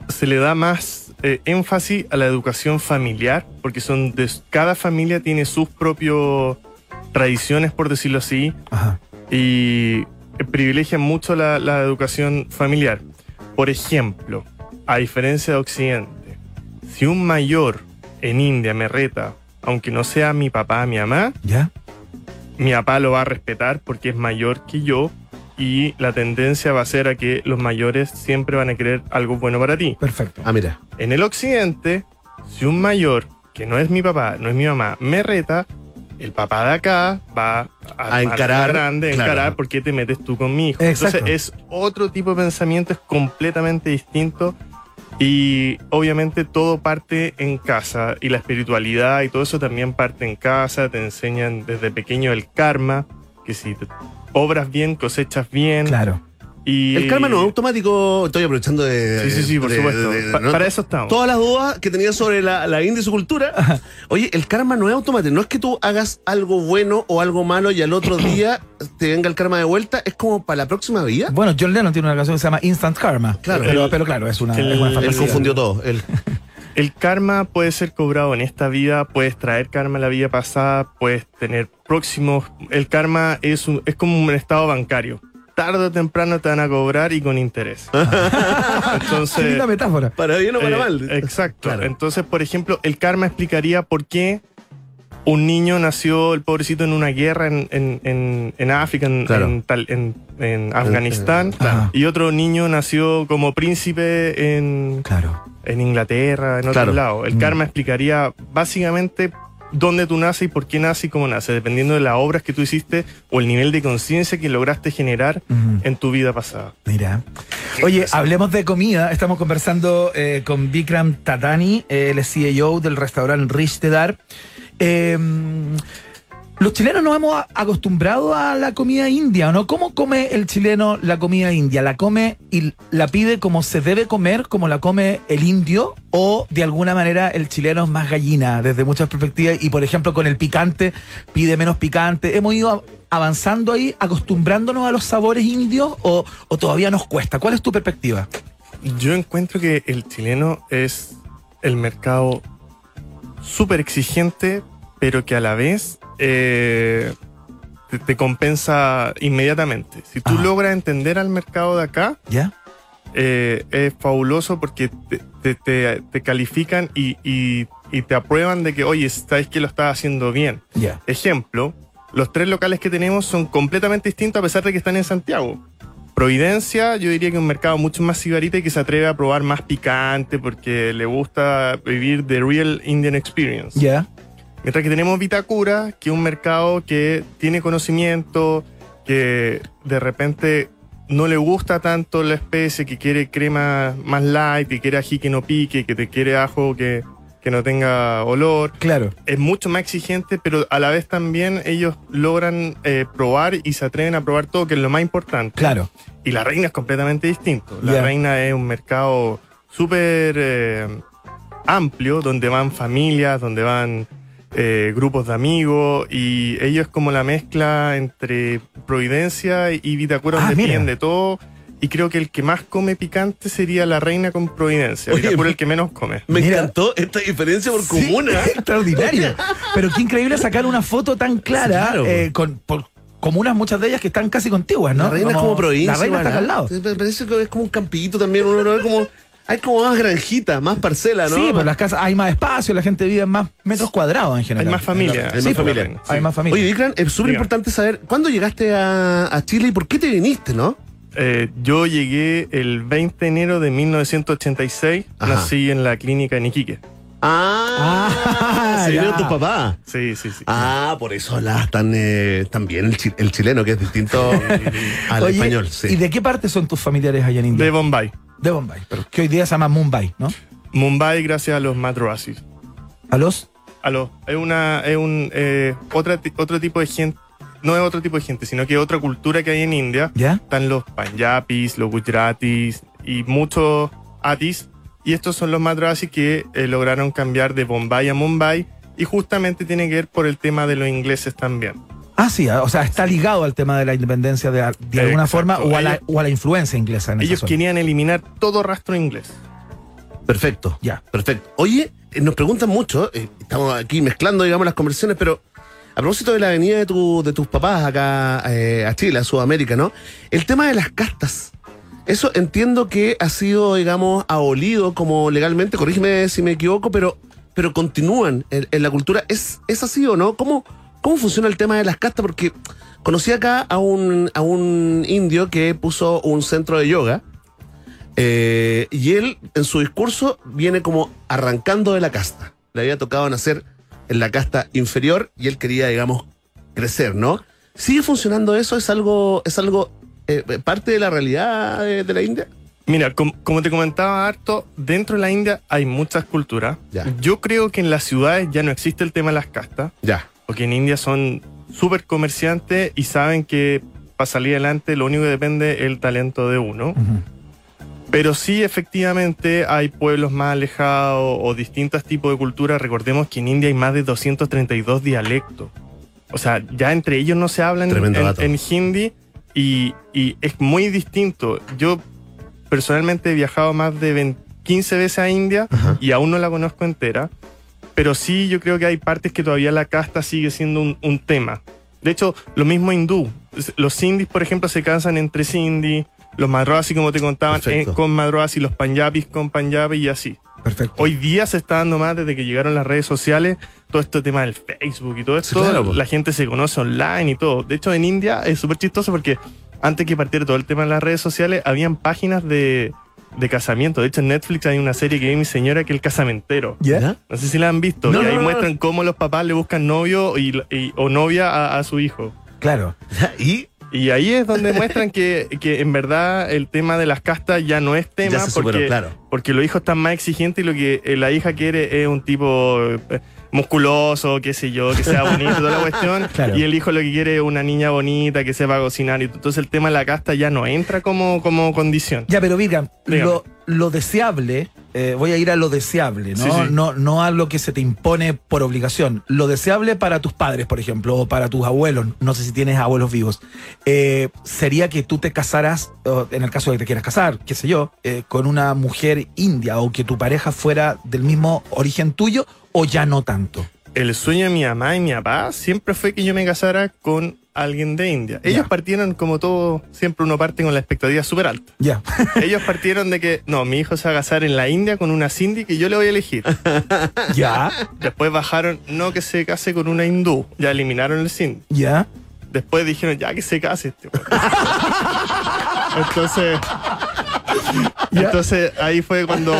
se le da más énfasis a la educación familiar, porque son de, cada familia tiene sus propias tradiciones, por decirlo así, Ajá. Y privilegian mucho la, la educación familiar. Por ejemplo, a diferencia de Occidente, si un mayor en India me reta, aunque no sea mi papá, mi mamá, ¿Ya? mi papá lo va a respetar porque es mayor que yo y la tendencia va a ser a que los mayores siempre van a querer algo bueno para ti. Perfecto. Ah, mira. En el occidente, si un mayor, que no es mi papá, no es mi mamá, me reta, el papá de acá va a, A encarar, grande, a claro. encarar por qué te metes tú con mi hijo. Exacto. Entonces es otro tipo de pensamiento, es completamente distinto. Y obviamente todo parte en casa y la espiritualidad y todo eso también parte en casa. Te enseñan desde pequeño el karma, que si te obras bien, cosechas bien. Claro. Y El karma no es automático. Estoy aprovechando de. Sí, sí, sí, por de- supuesto. de- de- Pa- ¿no? para eso estamos. Todas las dudas que tenía sobre la, la India y su cultura. Oye, el karma no es automático. No es que tú hagas algo bueno o algo malo y al otro día te venga el karma de vuelta. Es como para la próxima vida. Bueno, John Lennon tiene una canción que se llama Instant Karma. Claro. Pero, El- pero claro, es una, el- es una el Él confundió todo. Él- El karma puede ser cobrado en esta vida, puedes traer karma en la vida pasada, puedes tener próximos. El karma es, un- es como un estado bancario. Tarde o temprano te van a cobrar y con interés. Qué Entonces, linda metáfora. para bien o para eh, mal. Exacto. Claro. Entonces, por ejemplo, el karma explicaría por qué un niño nació, el pobrecito, en una guerra en, en- en- en África, en, Claro. en tal- en- en Afganistán, Claro. y otro niño nació como príncipe en, Claro. en Inglaterra, en otro Claro. lado. El Mm. karma explicaría básicamente dónde tú naces y por qué naces y cómo naces, dependiendo de las obras que tú hiciste o el nivel de conciencia que lograste generar en tu vida pasada. Mira. Oye, hablemos de comida. Estamos conversando eh, con Vikram Tatani, es CEO del restaurante Rishtedar. Eh, los chilenos nos hemos acostumbrado a la comida india, ¿no? ¿Cómo come el chileno la comida india? ¿La come y la pide como se debe comer, como la come el indio? ¿O de alguna manera el chileno es más gallina desde muchas perspectivas? Y por ejemplo, con el picante pide menos picante. ¿Hemos ido avanzando ahí, acostumbrándonos a los sabores indios o, o todavía nos cuesta? ¿Cuál es tu perspectiva? Yo encuentro que el chileno es el mercado súper exigente, pero que a la vez eh, te, te compensa inmediatamente. Si tú Ajá. logras entender al mercado de acá, ¿Ya? eh, es fabuloso porque te, te- te- califican y, y- y te aprueban de que, oye, sabes que lo estás haciendo bien. Ya. Ejemplo, los tres locales que tenemos son completamente distintos a pesar de que están en Santiago. Providencia, yo diría que es un mercado mucho más sibarita y que se atreve a probar más picante porque le gusta vivir the real Indian experience. ¿Ya? Mientras que tenemos Vitacura, que es un mercado que tiene conocimiento, que de repente no le gusta tanto la especie, que quiere crema más light, que quiere ají que no pique, que te quiere ajo que, que no tenga olor. Claro. Es mucho más exigente, pero a la vez también ellos logran eh, probar y se atreven a probar todo, que es lo más importante. Claro. Y la reina es completamente distinto. La reina es un mercado súper eh, amplio, donde van familias, donde van eh, grupos de amigos, y ellos es como la mezcla entre Providencia y Vitacura, Ah, donde mira. piden de todo. Y creo que el que más come picante sería la reina con Providencia. Oye, Vitacura el que menos come. Me Mira. encantó esta diferencia por Sí, comuna. extraordinario. Pero qué increíble sacar una foto tan clara Sí, claro. eh, con por comunas muchas de ellas que están casi contiguas, ¿no? La reina es como provincia. La reina está acá al igual, lado. Me parece que es como un campito también. Uno lo ve como. Hay como más granjita, más parcela, ¿no? Sí, pues las casas hay más espacio, la gente vive en más metros cuadrados en general. Hay más familia. Hay más Sí, familia. pues, Hay más familia. Oye, Vikram, es súper importante saber cuándo llegaste a, a Chile y por qué te viniste, ¿no? Eh, yo llegué el 20 de enero de 1986. Ajá. Nací en la clínica en Iquique. Ah, Ah, se vino tu papá. Sí, sí, sí. Ah, por eso hablas tan, eh, tan bien el, chi- el chileno, que es distinto al Oye, español. Sí. ¿Y de qué parte son tus familiares allá en India? De Bombay. De Bombay, pero que hoy día se llama Mumbai, ¿no? Mumbai gracias a los madrasis. ¿A los? Aló, es una, es un eh, otra otro tipo de gente, no es otro tipo de gente, sino que otra cultura que hay en India. ¿Ya? Están los Punjabis, los Gujaratis y muchos Atis. Y estos son los madrasis que eh, lograron cambiar de Bombay a Mumbai. Y justamente tiene que ver por el tema de los ingleses también. Ah, sí, o sea, está ligado al tema de la independencia de, de alguna Exacto. forma o a, la, Ellos- o a la influencia inglesa en Ellos querían eliminar todo rastro inglés. Perfecto. Ya. Perfecto. Oye, eh, nos preguntan mucho, eh, estamos aquí mezclando, digamos, las conversaciones, pero a propósito de la venida de, tu, de tus papás acá eh, a Chile, a Sudamérica, ¿no? El tema de las castas. Eso entiendo que ha sido, digamos, abolido como legalmente, corrígeme si me equivoco, pero, pero continúan en, en la cultura. ¿Es, ¿Es así o no? ¿Cómo, ¿Cómo funciona el tema de las castas? Porque conocí acá a un, a un indio que puso un centro de yoga. Eh, y él, en su discurso, viene como arrancando de la casta. Le había tocado nacer en la casta inferior y él quería, digamos, crecer, ¿no? ¿Sigue funcionando eso? ¿Es algo, es algo eh, parte de la realidad de, de la India? Mira, com- como te comentaba harto, dentro de la India hay muchas culturas. Ya. Yo creo que en las ciudades ya no existe el tema de las castas, Ya. Porque en India son súper comerciantes y saben que para salir adelante lo único que depende es el talento de uno. Pero sí, efectivamente, hay pueblos más alejados o distintos tipos de culturas. Recordemos que en India hay más de 232 dialectos. O sea, ya entre ellos no se hablan en, hindi y, y es muy distinto. Yo personalmente he viajado más de 20 15 veces a India Ajá. y aún no la conozco entera. Pero sí, yo creo que hay partes que todavía la casta sigue siendo un, un tema. De hecho, lo mismo hindú. Los sindhis, por ejemplo, se casan entre sindhi, los madroasi, como te contaban, eh, con madroasi, los panjabis con panjabi y así. Perfecto. Hoy día se está dando más desde que llegaron las redes sociales, todo este tema del Facebook y todo esto, claro, la gente se conoce online y todo. De hecho, en India es súper chistoso porque antes que partiera todo el tema de las redes sociales, habían páginas de, de casamiento. De hecho, en Netflix hay una serie que ve mi señora que es el casamentero. ¿Ya? No sé si la han visto. No, y ahí no, no. muestran cómo los papás le buscan novio y, y- o novia a, a su hijo. Claro. Y Y ahí es donde muestran que, que en verdad el tema de las castas ya no es tema Ya se superó, porque, claro. porque los hijos están más exigentes y lo que eh, la hija quiere es un tipo eh, musculoso, qué sé yo, que sea bonito, toda la cuestión. Claro. Y el hijo lo que quiere es una niña bonita, que sepa cocinar. Y todo. entonces el tema de la casta ya no entra como, como condición. Ya, pero Virgan, lo, lo deseable, eh, voy a ir a lo deseable, ¿no? Sí, sí. No, no a lo que se te impone por obligación. Lo deseable para tus padres, por ejemplo, o para tus abuelos, no sé si tienes abuelos vivos, eh, sería que tú te casaras, en el caso de que te quieras casar, qué sé yo, eh, con una mujer india o que tu pareja fuera del mismo origen tuyo o ya no tanto. El sueño de mi mamá y mi papá siempre fue que yo me casara con alguien de India. Ellos partieron, como todo, siempre uno parte con la expectativa súper alta. Ya. Ellos partieron de que, no, mi hijo se va a casar en la India con una Cindy que yo le voy a elegir. ya. Después bajaron, no que se case con una hindú. Ya eliminaron el Cindy. Ya. Después dijeron, ya que se case este weón". Entonces. Entonces ahí fue cuando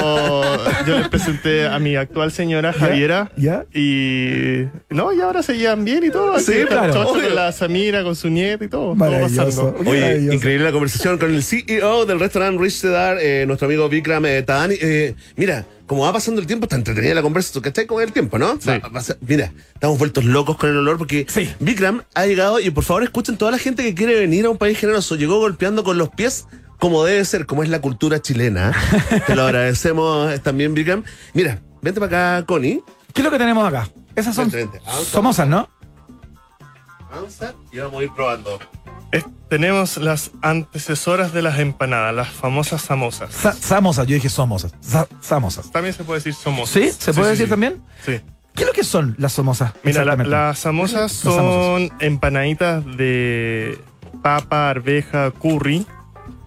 yo les presenté a mi actual señora Javiera. Ya. Y. No, y ahora se llevan bien y todo. Sí, claro. con la Samira, con su nieta y todo. todo Maravilloso. Oye, Maravilloso. increíble la conversación con el CEO del restaurante Rich Cedar, eh, nuestro amigo Vikram eh, Tadani. Eh, mira, como va pasando el tiempo, está entretenida la conversación, ¿cachai? Con el tiempo, ¿no? Sí. Va- va mira, estamos vueltos locos con el olor porque Sí. Vikram ha llegado y por favor escuchen toda la gente que quiere venir a un país generoso. Llegó golpeando con los pies como debe ser, como es la cultura chilena. Te lo agradecemos eh, también, Vikram. Mira, vente para acá, Connie. ¿Qué es lo que tenemos acá? Esas son Vente, vente. Avanza. somosas, ¿no? Avanza y vamos a ir probando. Es- tenemos las antecesoras de las empanadas, las famosas samosas. Sa- samosas, yo dije somosas. Sa- samosas. También se puede decir somosas. ¿Sí? ¿Se puede decir sí. también? Sí. ¿Qué es lo que son las somosas? Mira, la- las samosas Las son samosas. empanaditas de papa, arveja, curry.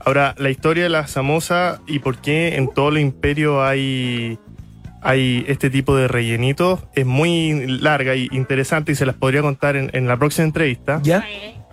Ahora, la historia de la samosa y por qué en todo el imperio hay, hay este tipo de rellenitos es muy larga y interesante y se las podría contar en, en la próxima entrevista. ¿Ya?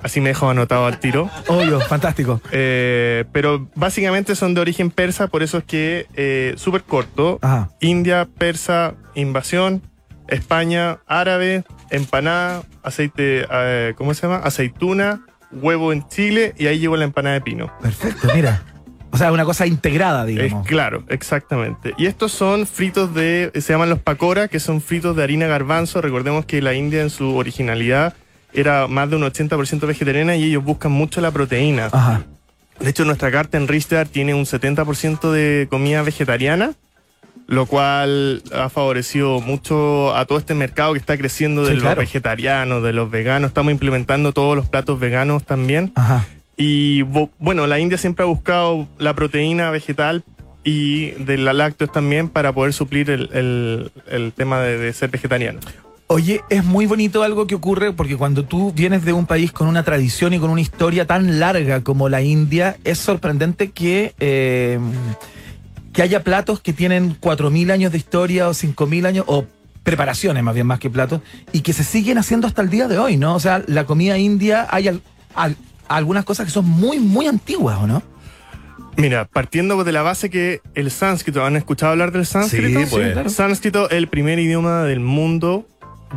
Así me dejo anotado al tiro. Obvio, fantástico. Eh, pero básicamente son de origen persa, por eso es que eh, súper corto. Ajá. India, persa, invasión, España, árabe, empanada, aceite, eh, ¿cómo se llama? Aceituna, huevo en Chile y ahí llegó la empanada de pino. Perfecto, mira. O sea, una cosa integrada, Es digamos. claro, exactamente. Y estos son fritos de, se llaman los pakora, que son fritos de harina garbanzo. Recordemos que la India en su originalidad era más de un 80% vegetariana y ellos buscan mucho la proteína. Ajá. De hecho, nuestra carta en Richter tiene un 70% de comida vegetariana, lo cual ha favorecido mucho a todo este mercado que está creciendo de Sí, los claro. vegetarianos, de los veganos. Estamos implementando todos los platos veganos también. Ajá. Y bueno, la India siempre ha buscado la proteína vegetal y de la lácteos también para poder suplir el, el- el tema de, de ser vegetariano. Oye, es muy bonito algo que ocurre porque cuando tú vienes de un país con una tradición y con una historia tan larga como la India, es sorprendente que, eh, que haya platos que tienen 4.000 años de historia o 5.000 años, o preparaciones más bien más que platos, y que se siguen haciendo hasta el día de hoy, ¿no? O sea, la comida india, hay al- al- algunas cosas que son muy, muy antiguas, ¿o no? Mira, partiendo de la base que el sánscrito, ¿han escuchado hablar del sánscrito? Sí, pues. claro. Sánscrito es el primer idioma del mundo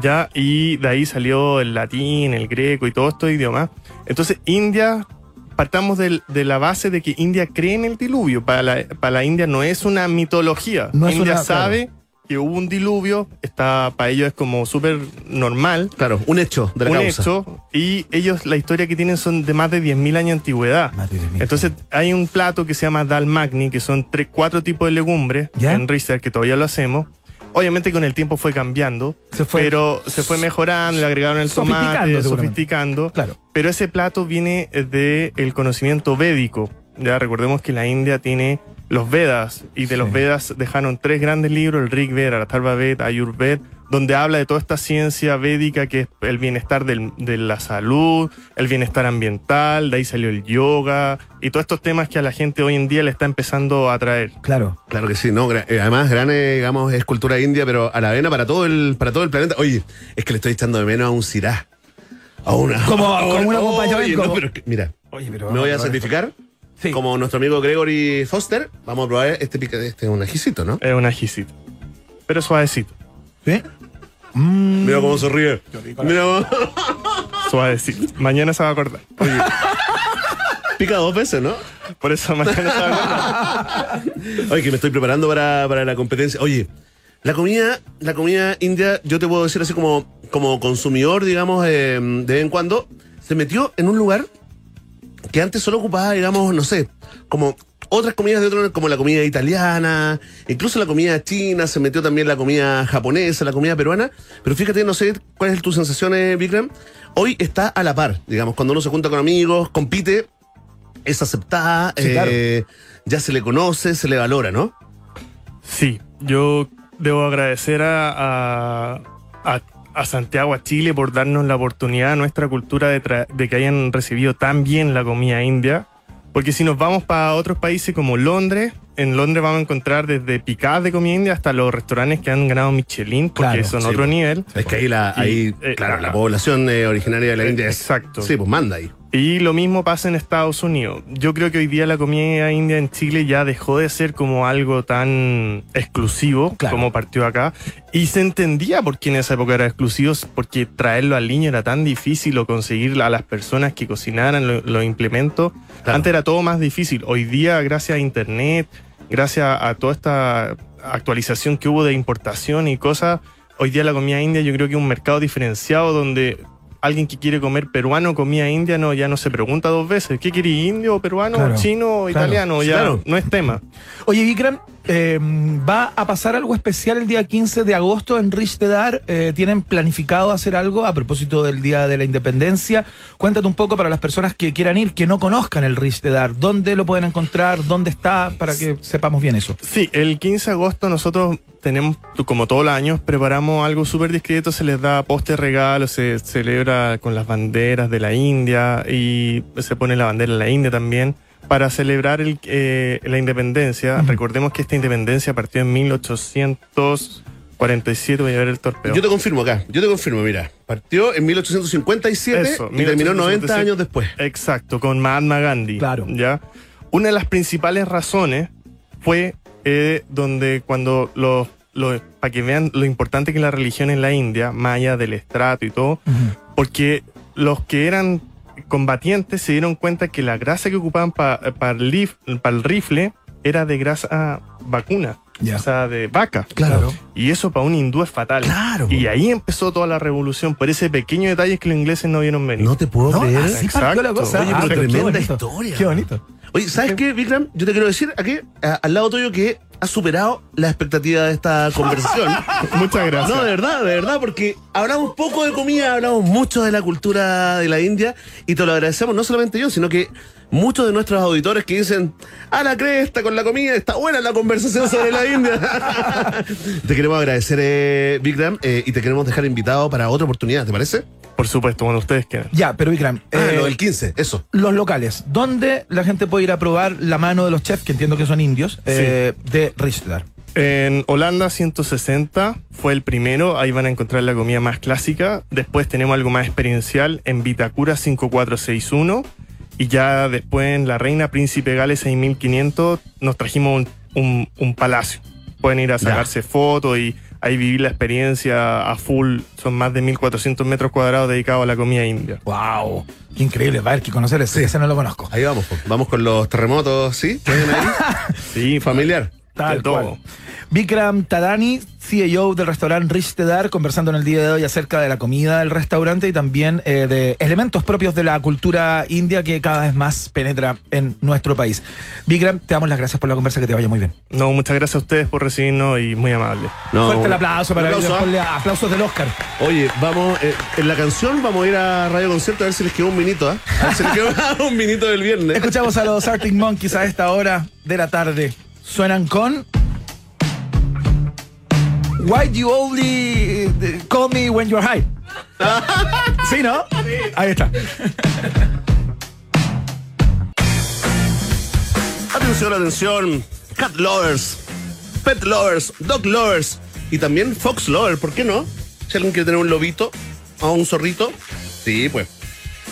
ya, y de ahí salió el latín, el greco y todos estos idiomas. Entonces, India, partamos del- de la base de que India cree en el diluvio. Para la, para la India no es una mitología. No India una- sabe que hubo un diluvio, está, para ellos es como súper normal. Claro, un hecho de la un causa. hecho, y ellos la historia que tienen son de más de 10.000 años de antigüedad. Más de 10.000. Entonces hay un plato que se llama dal magni, que son tres, cuatro tipos de legumbres ¿Ya? en Richter, que todavía lo hacemos. Obviamente con el tiempo fue cambiando, Se fue- pero se fue mejorando, le agregaron el Sofisticando, tomate, seguramente. sofisticando. Claro. Pero ese plato viene del conocimiento védico. Ya recordemos que la India tiene los Vedas y de los. Vedas dejaron tres grandes libros, el Rig Veda, el Atharva Veda, Ayurveda, donde habla de toda esta ciencia védica que es el bienestar del- de la salud, el bienestar ambiental, de ahí salió el yoga y todos estos temas que a la gente hoy en día le está empezando a atraer. Claro. Claro que sí, no, eh, además gran, digamos, es cultura india, pero a la vena para todo el, para todo el planeta. Oye, es que le estoy echando de menos a un cirá. A una. Como- a como un acompañamiento, Oye, no, pero mira, Oye, pero me voy a certificar. Sí. Como nuestro amigo Gregory Foster, vamos a probar este pica, este es un ajicito, ¿no? Es un ajicito. Pero suavecito, ¿Sí? Mm, Mira cómo se ríe. Mira cómo- suavecito. Mañana se va a acordar. pica dos veces, ¿no? Por eso mañana se va a acordar. Oye, que me estoy preparando para, para la competencia. Oye, la comida, la comida india, yo te puedo decir así como, como consumidor, digamos, eh, de vez en cuando, se metió en un lugar que antes solo ocupaba, digamos, no sé, como otras comidas de otro, como la comida italiana, incluso la comida china, se metió también la comida japonesa, la comida peruana, pero fíjate, no sé cuál es tu sensación, eh, Vikram, hoy está a la par, digamos, cuando uno se junta con amigos, compite, es aceptada, Sí, claro. eh, ya se le conoce, se le valora, ¿no? Sí, yo debo agradecer a, a, a- a Santiago, a Chile, por darnos la oportunidad a nuestra cultura de, tra- de que hayan recibido tan bien la comida india. Porque si nos vamos para otros países como Londres, en Londres vamos a encontrar desde picadas de comida india hasta los restaurantes que han ganado Michelin, porque Claro, son sí, otro pues. nivel. Es que ahí, la, Y, ahí eh, claro, ajá. la población eh, originaria de la Eh, India es... exacto. Sí, pues manda ahí. Y lo mismo pasa en Estados Unidos. Yo creo que hoy día la comida india en Chile ya dejó de ser como algo tan exclusivo Claro. como partió acá. Y se entendía por qué en esa época era exclusivo, porque traerlo al niño era tan difícil o conseguir a las personas que cocinaran lo- los implementos. Claro. Antes era todo más difícil. Hoy día, gracias a Internet, gracias a toda esta actualización que hubo de importación y cosas, hoy día la comida india yo creo que es un mercado diferenciado donde alguien que quiere comer peruano, comida india, no, ya no se pregunta dos veces, ¿qué quiere indio, peruano, Claro, chino o claro, italiano? Ya claro. no es tema. Oye, Vikram, eh, ¿va a pasar algo especial el día 15 de agosto en Rishtedar? Eh, ¿Tienen planificado hacer algo a propósito del Día de la Independencia? Cuéntate un poco para las personas que quieran ir, que no conozcan el Rishtedar. ¿Dónde lo pueden encontrar? ¿Dónde está? Para que sepamos bien eso. Sí, el 15 de agosto nosotros tenemos, como todos los años, preparamos algo súper discreto, se les da postre regalo, se celebra con las banderas de la India y se pone la bandera de la India también para celebrar el, eh, la independencia. Recordemos que esta independencia partió en 1847, voy a ver el torpeo. Yo te confirmo acá, yo te confirmo, mira. Partió en 1857 Eso, y terminó 90 1857. años después. Exacto, con Mahatma Gandhi. Claro. ¿ya? Una de las principales razones fue eh, donde cuando los, para que vean lo importante que es la religión en la India, más allá del estrato y todo, porque los que eran combatientes se dieron cuenta que la grasa que ocupaban para el rifle era de grasa vacuna, o sea, de vaca. Claro. Y eso para un hindú es fatal. Claro. Y ahí empezó toda la revolución, por ese pequeño detalle que los ingleses no vieron venir. No te puedo No, creer. así partió la Exacto. cosa. Oye, Ah, pero tremenda historia. Qué bonito. Oye, ¿sabes qué, Vikram? Yo te quiero decir aquí, a- al lado tuyo, que has superado la expectativa de esta conversación. Muchas gracias. No, de verdad, de verdad, porque hablamos poco de comida, hablamos mucho de la cultura de la India y te lo agradecemos no solamente yo, sino que muchos de nuestros auditores que dicen, a la cresta con la comida, está buena la conversación sobre la India. te queremos agradecer, eh, Vikram, eh, y te queremos dejar invitado para otra oportunidad, ¿te parece? Por supuesto, cuando ustedes quieran. Ya, pero Vikram, Ah, eh, lo del 15, eso. los locales, ¿dónde la gente puede ir a probar la mano de los chefs, que entiendo que son indios, eh, de Rishtedar? En Holanda 160 fue el primero, ahí van a encontrar la comida más clásica. Después tenemos algo más experiencial en Vitacura 5461 y ya después en La Reina Príncipe Gales 6500 nos trajimos un, un- un palacio. Pueden ir a sacarse fotos y ahí viví la experiencia a full. Son más de 1.400 metros cuadrados dedicados a la comida india. ¡Wow! Qué increíble, va a haber que conocer ese, ese no lo conozco. Ahí vamos, vamos con los terremotos, ¿sí? ¿Tienen ahí? Sí, Familiar. Tal de todo. cual. Vikram Tadani, CEO del restaurante Rishtedar, conversando en el día de hoy acerca de la comida del restaurante y también eh, de elementos propios de la cultura india que cada vez más penetra en nuestro país. Vikram, te damos las gracias por la conversa, que te vaya muy bien. No, muchas gracias a ustedes por recibirnos y muy amable. No, Fuerte el aplauso para aplauso, ellos, ¿ah? aplausos del Oscar. Oye, vamos, eh, en la canción vamos a ir a Radio Concierto a ver si les quedó un minuto, ¿ah? A ver si les quedó un minuto del viernes. Escuchamos a los Arctic Monkeys a esta hora de la tarde. Suenan con. Why do you only eh, call me when you're high? ¿Sí, no? Ahí está. Atención, atención. Cat lovers, pet lovers, dog lovers y también fox lovers, ¿por qué no? Si alguien quiere tener un lobito o un zorrito, sí, pues.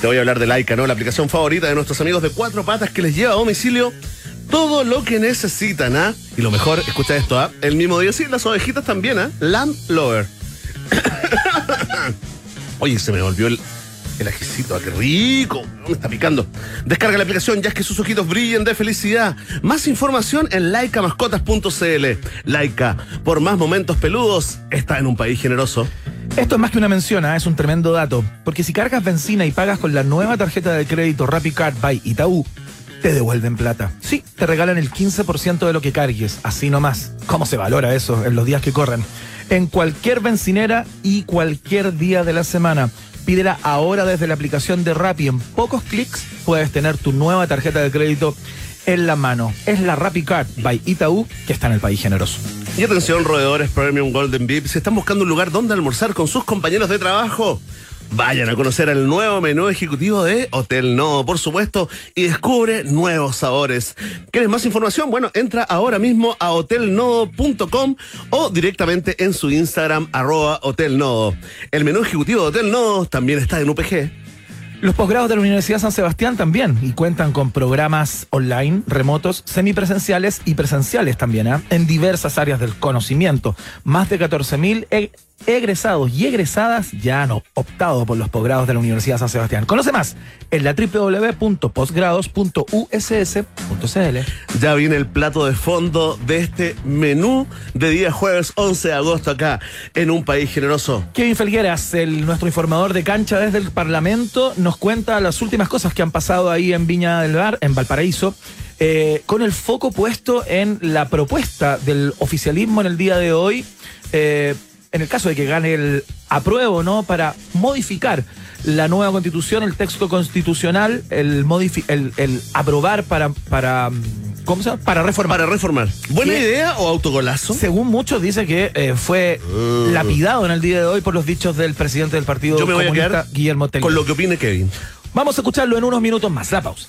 Te voy a hablar de Laika, ¿no? La aplicación favorita de nuestros amigos de cuatro patas que les lleva a domicilio todo lo que necesitan, ¿ah? Y lo mejor, escucha esto, ¿ah? El mismo día, sí, las ovejitas también, ¿ah? Lamb lover. Oye, se me volvió el, el ajicito, ah, qué rico, me está picando. Descarga la aplicación ya es que sus ojitos brillen de felicidad. Más información en laicamascotas.cl. Laika, por más momentos peludos, está en un país generoso. Esto es más que una mención, ¿ah? es un tremendo dato. Porque si cargas benzina y pagas con la nueva tarjeta de crédito RappiCard by Itaú, te devuelven plata. Sí, te regalan el 15% de lo que cargues, así nomás. ¿Cómo se valora eso en los días que corren? En cualquier bencinera y cualquier día de la semana. Pídela ahora desde la aplicación de Rappi. En pocos clics puedes tener tu nueva tarjeta de crédito en la mano. Es la RappiCard by Itaú que está en el país generoso. Y atención, roedores Premium Golden VIP, si están buscando un lugar donde almorzar con sus compañeros de trabajo, vayan a conocer el nuevo menú ejecutivo de Hotel Nodo, por supuesto, y descubre nuevos sabores. ¿Quieres más información? Bueno, entra ahora mismo a hotelnodo.com o directamente en su Instagram, arroba Hotel Nodo. El menú ejecutivo de Hotel Nodo también está en UPG. Los posgrados de la Universidad San Sebastián también y cuentan con programas online, remotos, semipresenciales y presenciales también, ¿ah? en diversas áreas del conocimiento. Más de 14.000 e- egresados y egresadas ya han op- optado por los posgrados de la Universidad San Sebastián. Conoce más en la www.posgrados.uss.cl. Ya viene el plato de fondo de este menú de día jueves 11 de agosto acá en un país generoso. Kevin Felgueras, el, nuestro informador de cancha desde el Parlamento, nos cuenta las últimas cosas que han pasado ahí en Viña del Mar, en Valparaíso, eh, con el foco puesto en la propuesta del oficialismo en el día de hoy, eh, en el caso de que gane el apruebo, ¿no? Para modificar la nueva constitución, el texto constitucional, el, modifi- el, el aprobar para, para, mm, ¿cómo se llama? Para reformar. Para reformar. ¿Buena ¿Qué? idea o autogolazo? Según muchos dice que eh, fue lapidado en el día de hoy por los dichos del presidente del Partido Yo me voy a Comunista, Guillermo Tell. con lo que opine Kevin. Vamos a escucharlo en unos minutos más. La pausa.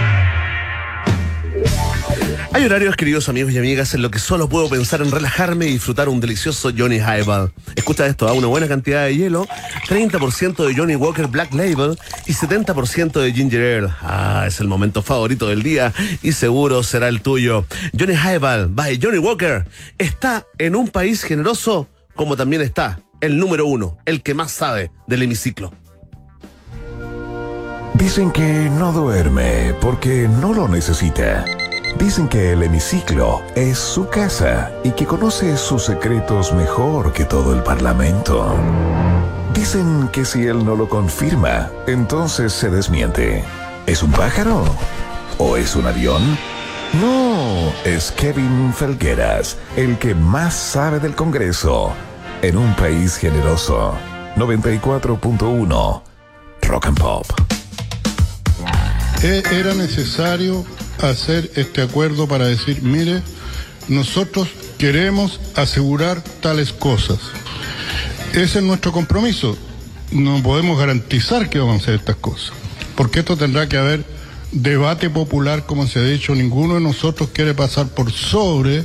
Hay horarios, queridos amigos y amigas, en los que solo puedo pensar en relajarme y disfrutar un delicioso Johnny Highball. Escucha esto, a una buena cantidad de hielo, 30% de Johnny Walker Black Label y 70% de Ginger Ale. Ah, es el momento favorito del día y seguro será el tuyo. Johnny Highball by Johnny Walker está en un país generoso como también está el número uno, el que más sabe del hemiciclo. Dicen que no duerme porque no lo necesita. Dicen que el hemiciclo es su casa y que conoce sus secretos mejor que todo el Parlamento. Dicen que si él no lo confirma, entonces se desmiente. ¿Es un pájaro? ¿O es un avión? No, es Kevin Felgueras, el que más sabe del Congreso. En un país generoso. 94.1 Rock and Pop. E- Era necesario hacer este acuerdo para decir, mire, nosotros queremos asegurar tales cosas. Ese es nuestro compromiso. No podemos garantizar que vamos a hacer estas cosas, porque esto tendrá que haber debate popular, como se ha dicho, ninguno de nosotros quiere pasar por sobre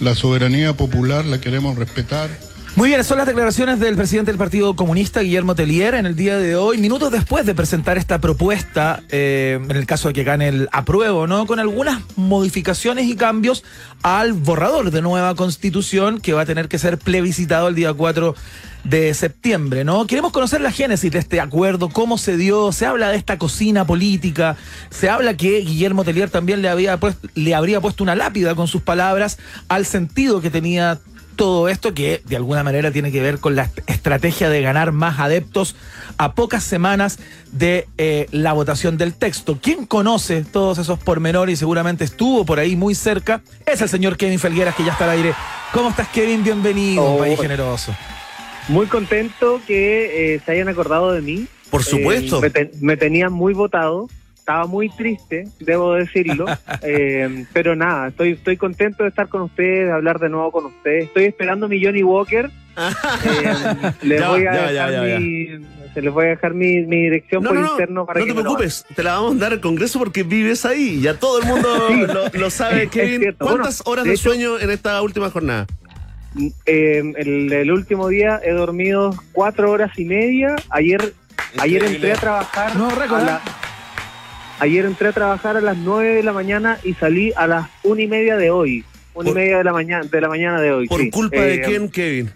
la soberanía popular, la queremos respetar. Muy bien, son las declaraciones del presidente del Partido Comunista, Guillermo Tellier, en el día de hoy, minutos después de presentar esta propuesta, eh, en el caso de que gane el apruebo, ¿no? Con algunas modificaciones y cambios al borrador de nueva constitución que va a tener que ser plebiscitado el día 4 de septiembre, ¿no? Queremos conocer la génesis de este acuerdo, cómo se dio, se habla de esta cocina política, se habla que Guillermo Tellier también le, había puesto, le habría puesto una lápida con sus palabras al sentido que tenía todo esto que de alguna manera tiene que ver con la estrategia de ganar más adeptos a pocas semanas de eh, la votación del texto. ¿Quién conoce todos esos pormenores y seguramente estuvo por ahí muy cerca? Es el señor Kevin Felgueras que ya está al aire. ¿Cómo estás Kevin? Bienvenido, Oh. país generoso. Muy contento que eh, se hayan acordado de mí. Por supuesto. Eh, me, te- me tenían muy votado. Estaba muy triste, debo decirlo. Eh, pero nada, estoy, estoy contento de estar con ustedes, de hablar de nuevo con ustedes. Estoy esperando mi Johnny Walker. Eh, les Ya, voy a ya, dejar ya, mi, se les voy a dejar mi, mi dirección No, por no, no, interno para no que te preocupes, te la vamos a dar al Congreso porque vives ahí. Ya todo el mundo Sí. lo, lo sabe, Kevin. ¿Cuántas Bueno, horas de de hecho- sueño en esta última jornada? Eh, el, el último día he dormido cuatro horas y media. Ayer, ayer entré a trabajar. No, a la- ayer entré a trabajar a las nueve de la mañana y salí a las una y media de hoy. Una y media de la mañana de la mañana de hoy. ¿Por sí. culpa de Eh, quién, Kevin?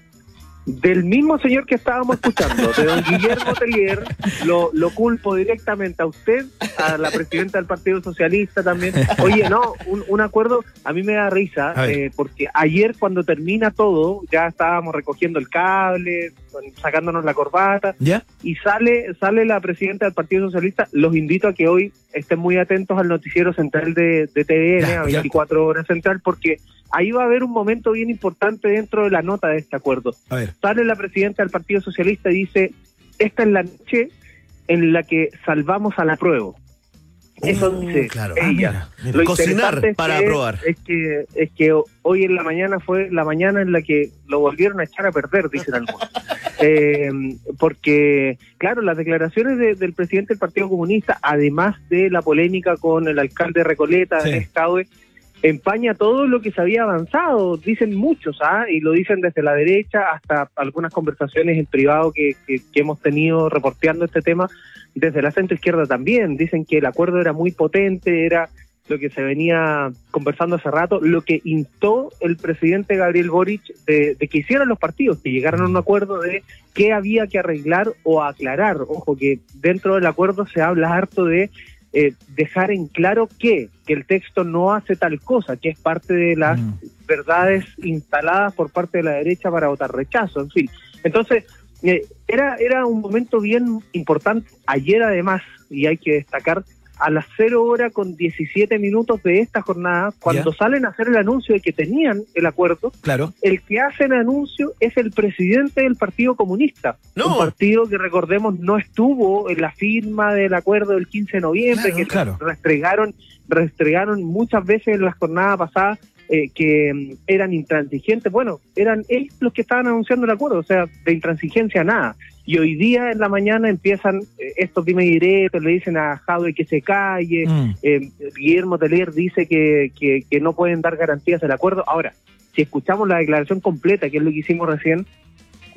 Del mismo señor que estábamos escuchando, de don Guillermo Tellier, lo, lo culpo directamente a usted, a la presidenta del Partido Socialista también. Oye, no, un, un acuerdo, a mí me da risa, eh, porque ayer cuando termina todo, ya estábamos recogiendo el cable, sacándonos la corbata, ¿Ya? y sale sale la presidenta del Partido Socialista. Los invito a que hoy estén muy atentos al noticiero central de, de TVN, Ya, a ya. 24 horas central, porque ahí va a haber un momento bien importante dentro de la nota de este acuerdo. A ver. Sale la presidenta del Partido Socialista y dice, esta es la noche en la que salvamos a la prueba. Eso Uh, dice claro. Ah, ella. mira, mira. Lo Cocinar es para que- aprobar. Es que, es que hoy en la mañana fue la mañana en la que lo volvieron a echar a perder, dicen algunos. Eh, porque, claro, las declaraciones de- del presidente del Partido Comunista, además de la polémica con el alcalde Recoleta Sí. de empaña todo lo que se había avanzado, dicen muchos, ¿ah? y lo dicen desde la derecha hasta algunas conversaciones en privado que, que- que hemos tenido reporteando este tema, desde la centro izquierda también, dicen que el acuerdo era muy potente, era lo que se venía conversando hace rato, lo que instó el presidente Gabriel Boric de, de que hicieran los partidos, que llegaran a un acuerdo de qué había que arreglar o aclarar. Ojo, que dentro del acuerdo se habla harto de eh, dejar en claro que, que el texto no hace tal cosa, que es parte de las Mm. verdades instaladas por parte de la derecha para votar rechazo, en fin. Entonces, era, era un momento bien importante. Ayer además, y hay que destacar, a las 0 horas con 17 minutos de esta jornada, cuando salen a hacer el anuncio de que tenían el acuerdo, Claro. el que hace el anuncio es el presidente del Partido Comunista. No. Un partido que recordemos no estuvo en la firma del acuerdo del 15 de noviembre, Claro, que claro. restregaron, restregaron muchas veces en la jornada pasada eh, que mm, eran intransigentes. Bueno, eran ellos los que estaban anunciando el acuerdo, o sea, de intransigencia nada. Y hoy día en la mañana empiezan eh, estos dime y diretes, le dicen a Jadwe que se calle, Mm. eh, Guillermo Teler dice que, que, que no pueden dar garantías del acuerdo. Ahora, si escuchamos la declaración completa, que es lo que hicimos recién,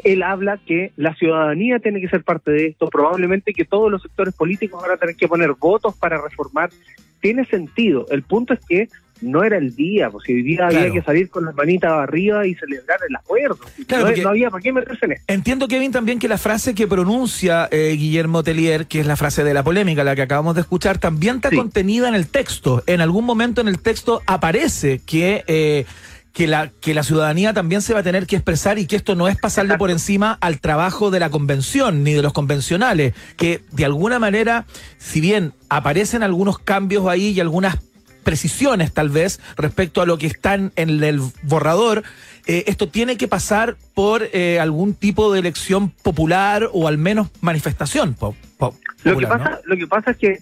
él habla que la ciudadanía tiene que ser parte de esto, probablemente que todos los sectores políticos van a tener que poner votos para reformar. Tiene sentido. El punto es que no era el día, si hoy día Claro. había que salir con las manitas arriba y celebrar el acuerdo. Claro, no, porque- no había para qué meterse en esto. Entiendo, Kevin, también que la frase que pronuncia eh, Guillermo Tellier, que es la frase de la polémica, la que acabamos de escuchar, también está Sí. contenida en el texto. En algún momento en el texto aparece que, eh, que, la, que la ciudadanía también se va a tener que expresar y que esto no es pasarle por encima al trabajo de la convención ni de los convencionales, que de alguna manera, si bien aparecen algunos cambios ahí y algunas precisiones tal vez respecto a lo que están en el borrador, eh, esto tiene que pasar por eh, algún tipo de elección popular o al menos manifestación po- po- Lo que, pasa, lo que pasa es que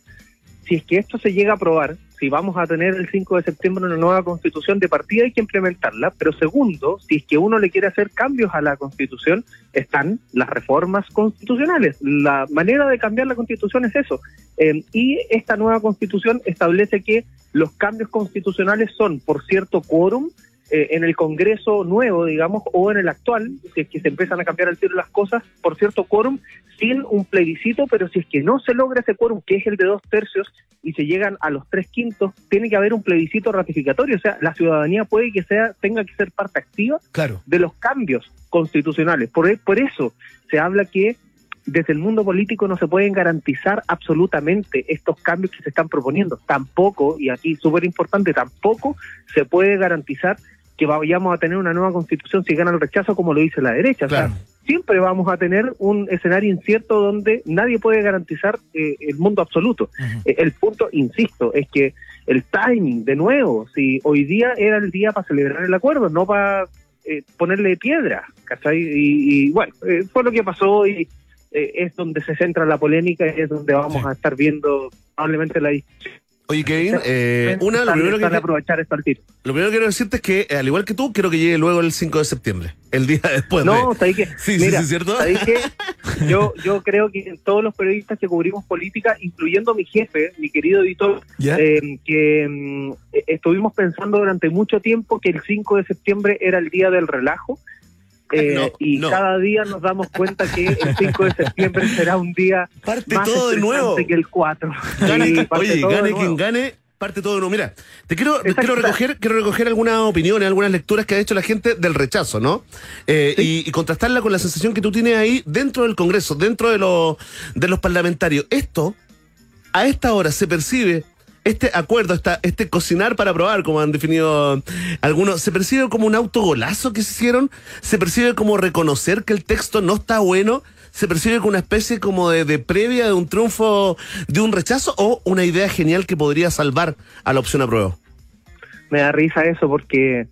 si es que esto se llega a aprobar, si vamos a tener el 5 de septiembre una nueva constitución de partida hay que implementarla, pero segundo, si es que uno le quiere hacer cambios a la constitución, están las reformas constitucionales. La manera de cambiar la constitución es eso. Eh, y esta nueva constitución establece que los cambios constitucionales son por cierto quórum eh, en el Congreso nuevo, digamos, o en el actual, si es que se empiezan a cambiar al tiro las cosas, por cierto quórum, sin un plebiscito, pero si es que no se logra ese quórum, que es el de dos tercios, y se llegan a los tres quintos, tiene que haber un plebiscito ratificatorio, o sea, la ciudadanía puede que sea tenga que ser parte activa Claro. de los cambios constitucionales. Por, por eso se habla que desde el mundo político no se pueden garantizar absolutamente estos cambios que se están proponiendo. Tampoco, y aquí súper importante, tampoco se puede garantizar que vayamos a tener una nueva constitución si gana el rechazo como lo dice la derecha. O sea, siempre vamos a tener un escenario incierto donde nadie puede garantizar eh, el mundo absoluto. Eh, el punto, insisto, es que el timing, de nuevo, si hoy día era el día para celebrar el acuerdo, no para eh, ponerle piedra, ¿cachai? Y, y, bueno, eh, fue lo que pasó y es donde se centra la polémica y es donde vamos a estar viendo probablemente la discusión. Oye, Kevin, eh, una, lo primero, que, a aprovechar esto al tiro. lo primero que quiero decirte es que, eh, al igual que tú, quiero que llegue luego el 5 de septiembre, el día después No, de... ¿sabes qué? Sí, Mira, sí, sí, ¿cierto? ¿sabes qué? Yo, yo creo que todos los periodistas que cubrimos política, incluyendo mi jefe, mi querido editor, eh, que mm, eh, estuvimos pensando durante mucho tiempo que el 5 de septiembre era el día del relajo. Eh, No, y no. cada día nos damos cuenta que el 5 de septiembre será un día Parte más todo de estresante nuevo. que el 4. Gane- Sí, oye, gane quien gane, parte todo de nuevo. Mira, te quiero, te quiero recoger, quiero recoger algunas opiniones, algunas lecturas que ha hecho la gente del rechazo, ¿no? Eh, y, y contrastarla con la sensación que tú tienes ahí dentro del Congreso, dentro de los de los parlamentarios. Esto, a esta hora se percibe. Este acuerdo, esta, este cocinar para probar, como han definido algunos, se percibe como un autogolazo que se hicieron, se percibe como reconocer que el texto no está bueno, se percibe como una especie como de, de previa de un triunfo, de un rechazo o una idea genial que podría salvar a la opción a prueba. me da risa eso porque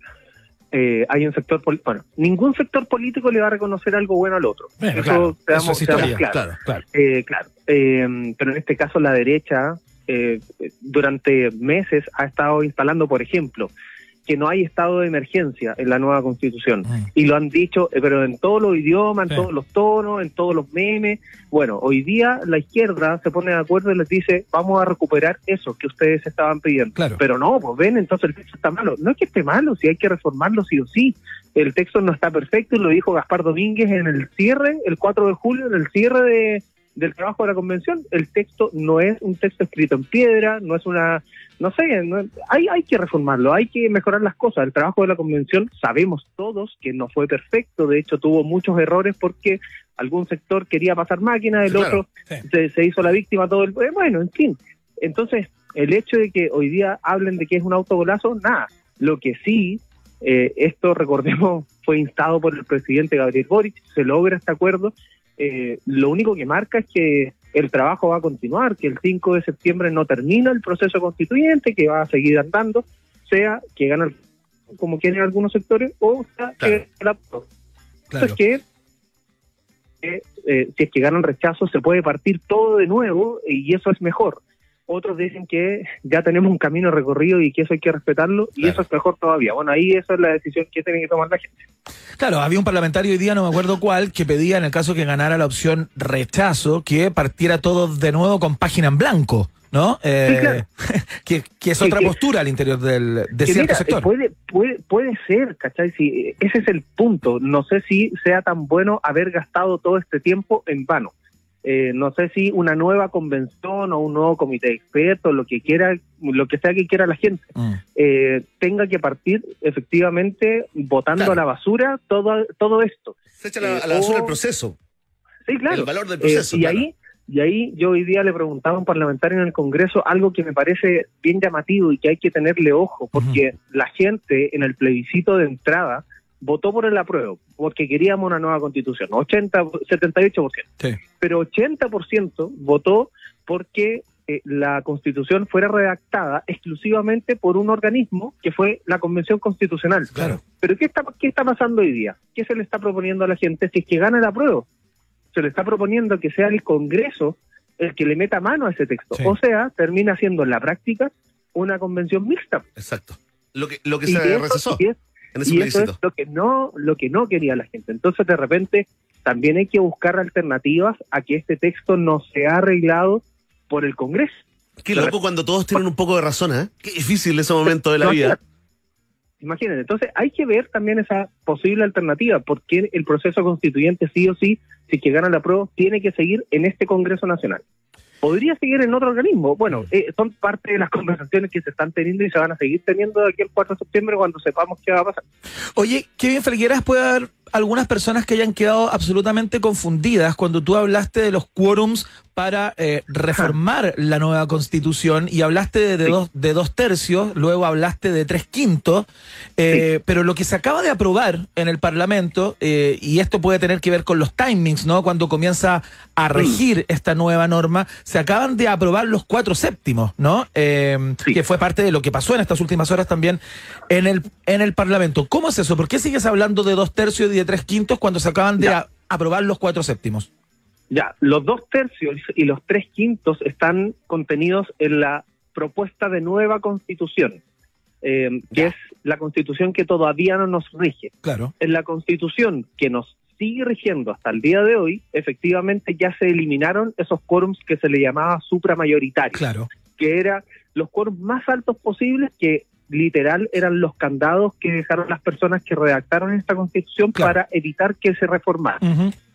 eh, hay un sector político, bueno, ningún sector político le va a reconocer algo bueno al otro. Bueno, eso, claro, seamos- eso es seamos claro, claro. Eh, claro, Eh, pero en este caso la derecha eh, durante meses ha estado instalando, por ejemplo, que no hay estado de emergencia en la nueva constitución. Mm. Y lo han dicho, eh, pero en todos los idiomas, en Sí. todos los tonos, en todos los memes. Bueno, hoy día la izquierda se pone de acuerdo y les dice, vamos a recuperar eso que ustedes estaban pidiendo. Claro. Pero no, pues ven, entonces el texto está malo. No es que esté malo, si hay que reformarlo sí o sí. El texto no está perfecto y lo dijo Gaspar Domínguez en el cierre, el 4 de julio, en el cierre de, del trabajo de la convención. El texto no es un texto escrito en piedra, no es una, no sé, no- hay, hay que reformarlo, hay que mejorar las cosas. El trabajo de la convención sabemos todos que no fue perfecto, de hecho tuvo muchos errores porque algún sector quería pasar máquina, el claro. otro Sí. se, se hizo la víctima, todo el... eh, Bueno, en fin. Entonces, el hecho de que hoy día hablen de que es un autogolazo, nada. Lo que sí, eh, esto, recordemos, fue instado por el presidente Gabriel Boric, se logra este acuerdo. Eh, lo único que marca es que el trabajo va a continuar, que el 5 de septiembre no termina el proceso constituyente, que va a seguir andando, sea que gana el- como quieren algunos sectores, o sea Claro. que la Claro. es que eh, si es que ganan rechazo se puede partir todo de nuevo y eso es mejor. Otros dicen que ya tenemos un camino recorrido y que eso hay que respetarlo y Claro. eso es mejor todavía. Bueno, ahí esa es la decisión que tiene que tomar la gente. Claro, había un parlamentario hoy día, no me acuerdo cuál, que pedía en el caso que ganara la opción rechazo, que partiera todo de nuevo con página en blanco, ¿no? Eh, Sí, claro. que, que es otra que- postura al interior del, de cierto mira, sector. Puede, puede, puede ser, ¿cachai? Si, ese es el punto. No sé si sea tan bueno haber gastado todo este tiempo en vano. Eh, no sé si una nueva convención o un nuevo comité de expertos, lo que quiera, lo que sea que quiera la gente, Mm. eh, tenga que partir efectivamente votando Claro. a la basura todo, todo esto. Se echa la- Eh, a la basura o- el proceso, Sí, claro. el valor del Eh, proceso. y claro. ahí y ahí yo hoy día le preguntaba a un parlamentario en el Congreso algo que me parece bien llamativo y que hay que tenerle ojo, porque la gente en el plebiscito de entrada votó por el apruebo, porque queríamos una nueva constitución, 80, 78%, Sí. pero 80% votó porque eh, la constitución fuera redactada exclusivamente por un organismo que fue la Convención Constitucional. Claro. Pero ¿qué está, ¿qué está pasando hoy día? ¿Qué se le está proponiendo a la gente si es que gana el apruebo? Se le está proponiendo que sea el Congreso el que le meta mano a ese texto. Sí. O sea, termina siendo en la práctica una convención mixta. Exacto. Lo que, lo que se eso- recesó y es- en ese y eso plebiscito. es lo que no lo que no quería la gente. Entonces, de repente, también hay que buscar alternativas a que este texto no sea arreglado por el Congreso. Qué loco cuando todos tienen un poco de razón, ¿eh? Qué difícil ese momento de la vida. Imagínense, entonces hay que ver también esa posible alternativa, porque el proceso constituyente sí o sí, si que gana la prueba, tiene que seguir en este Congreso Nacional. Podría seguir en otro organismo. Bueno, eh, son parte de las conversaciones que se están teniendo y se van a seguir teniendo de aquí al 4 de septiembre cuando sepamos qué va a pasar. Oye, Kevin Felgueras, puede haber algunas personas que hayan quedado absolutamente confundidas cuando tú hablaste de los quórums para eh, reformar la nueva constitución y hablaste de, de dos, de dos tercios, luego hablaste de tres quintos, eh, pero lo que se acaba de aprobar en el Parlamento, eh, y esto puede tener que ver con los timings, ¿no? Cuando comienza a regir esta nueva norma, se acaban de aprobar los cuatro séptimos, ¿no? Eh, Que fue parte de lo que pasó en estas últimas horas también en el, en el Parlamento. ¿Cómo es eso? ¿Por qué sigues hablando de dos tercios y de tres quintos cuando se acaban de a- aprobar los cuatro séptimos? Ya, los dos tercios y los tres quintos están contenidos en la propuesta de nueva constitución, eh, que es la constitución que todavía no nos rige. Claro. En la constitución que nos sigue rigiendo hasta el día de hoy, efectivamente ya se eliminaron esos quórums que se le llamaba supramayoritarios, Claro. que eran los quórums más altos posibles que literal eran los candados que dejaron las personas que redactaron esta constitución para evitar que se reformara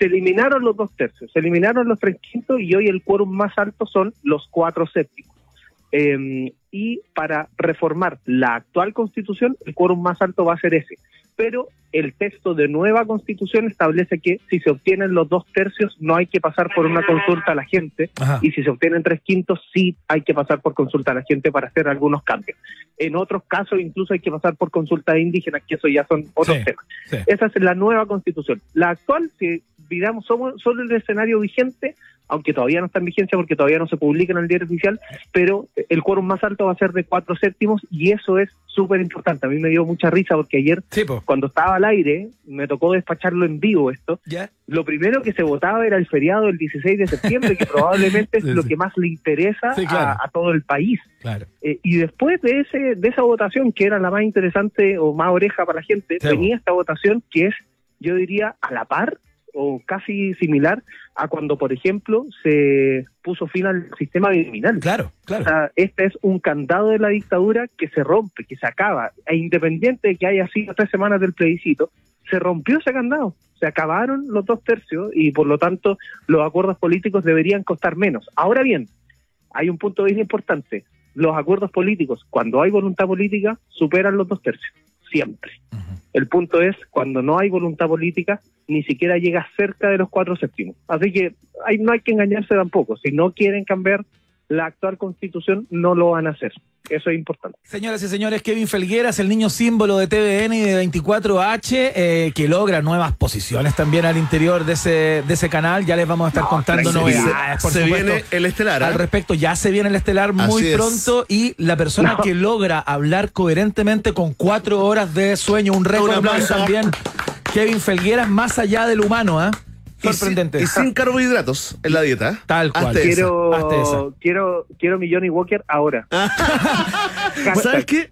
se eliminaron los dos tercios, se eliminaron los tres quintos y hoy el quórum más alto son los cuatro séptimos. Eh, y para reformar la actual constitución, el quórum más alto va a ser ese. Pero el texto de nueva constitución establece que si se obtienen los dos tercios no hay que pasar por una consulta a la gente Ajá. y si se obtienen tres quintos sí hay que pasar por consulta a la gente para hacer algunos cambios. En otros casos incluso hay que pasar por consulta de indígenas, que eso ya son otros Sí, temas. sí. Esa es la nueva constitución. La actual, si miramos solo, solo el escenario vigente, aunque todavía no está en vigencia porque todavía no se publica en el diario oficial, pero el quórum más alto va a ser de cuatro séptimos y eso es súper importante. A mí me dio mucha risa porque ayer, cuando estaba al aire, me tocó despacharlo en vivo esto. ¿Ya? Lo primero que se votaba era el feriado del 16 de septiembre, que probablemente es Sí, lo sí. que más le interesa claro. a, a todo el país. Claro. Eh, y después de ese de esa votación, que era la más interesante o más oreja para la gente, venía esta votación que es, yo diría, a la par o casi similar a cuando, por ejemplo, se puso fin al sistema criminal. Claro, claro. O sea, este es un candado de la dictadura que se rompe, que se acaba. E independiente de que haya sido tres semanas del plebiscito, se rompió ese candado. Se acabaron los dos tercios y por lo tanto los acuerdos políticos deberían costar menos. Ahora bien, hay un punto bien importante. Los acuerdos políticos, cuando hay voluntad política, superan los dos tercios. Siempre. El punto es, cuando no hay voluntad política, ni siquiera llega cerca de los cuatro séptimos. Así que hay, no hay que engañarse tampoco. Si no quieren cambiar la actual constitución, no lo van a hacer. Eso es importante. Señoras y señores, Kevin Felgueras, el niño símbolo de TVN y de 24H, eh, que logra nuevas posiciones también al interior de ese, de ese canal. Ya les vamos a estar contando novedades. por se supuesto. viene el estelar, ¿ah? Al respecto, ya se viene el estelar muy Así es. pronto y la persona No. que logra hablar coherentemente con cuatro horas de sueño, un récord también. Kevin Felgueras, más allá del humano, ¿ah? Sin- Sorprendente. Y sin carbohidratos en la dieta. Tal cual. Hazte esa, Quiero, hazte esa. quiero, quiero mi Johnny Walker ahora. ¿Sabes qué?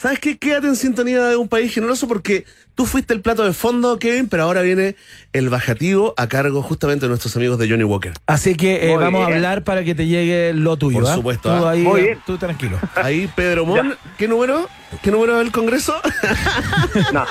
¿Sabes qué? Quédate en sintonía de un país generoso porque tú fuiste el plato de fondo, Kevin, pero ahora viene el bajativo a cargo justamente de nuestros amigos de Johnny Walker. Así que eh, vamos a hablar para que te llegue lo tuyo. Por ¿ah? supuesto, Tú ¿ah? ahí, Muy bien. tú tranquilo. Ahí Pedro Mon, ¿qué número? ¿Qué número del Congreso? No.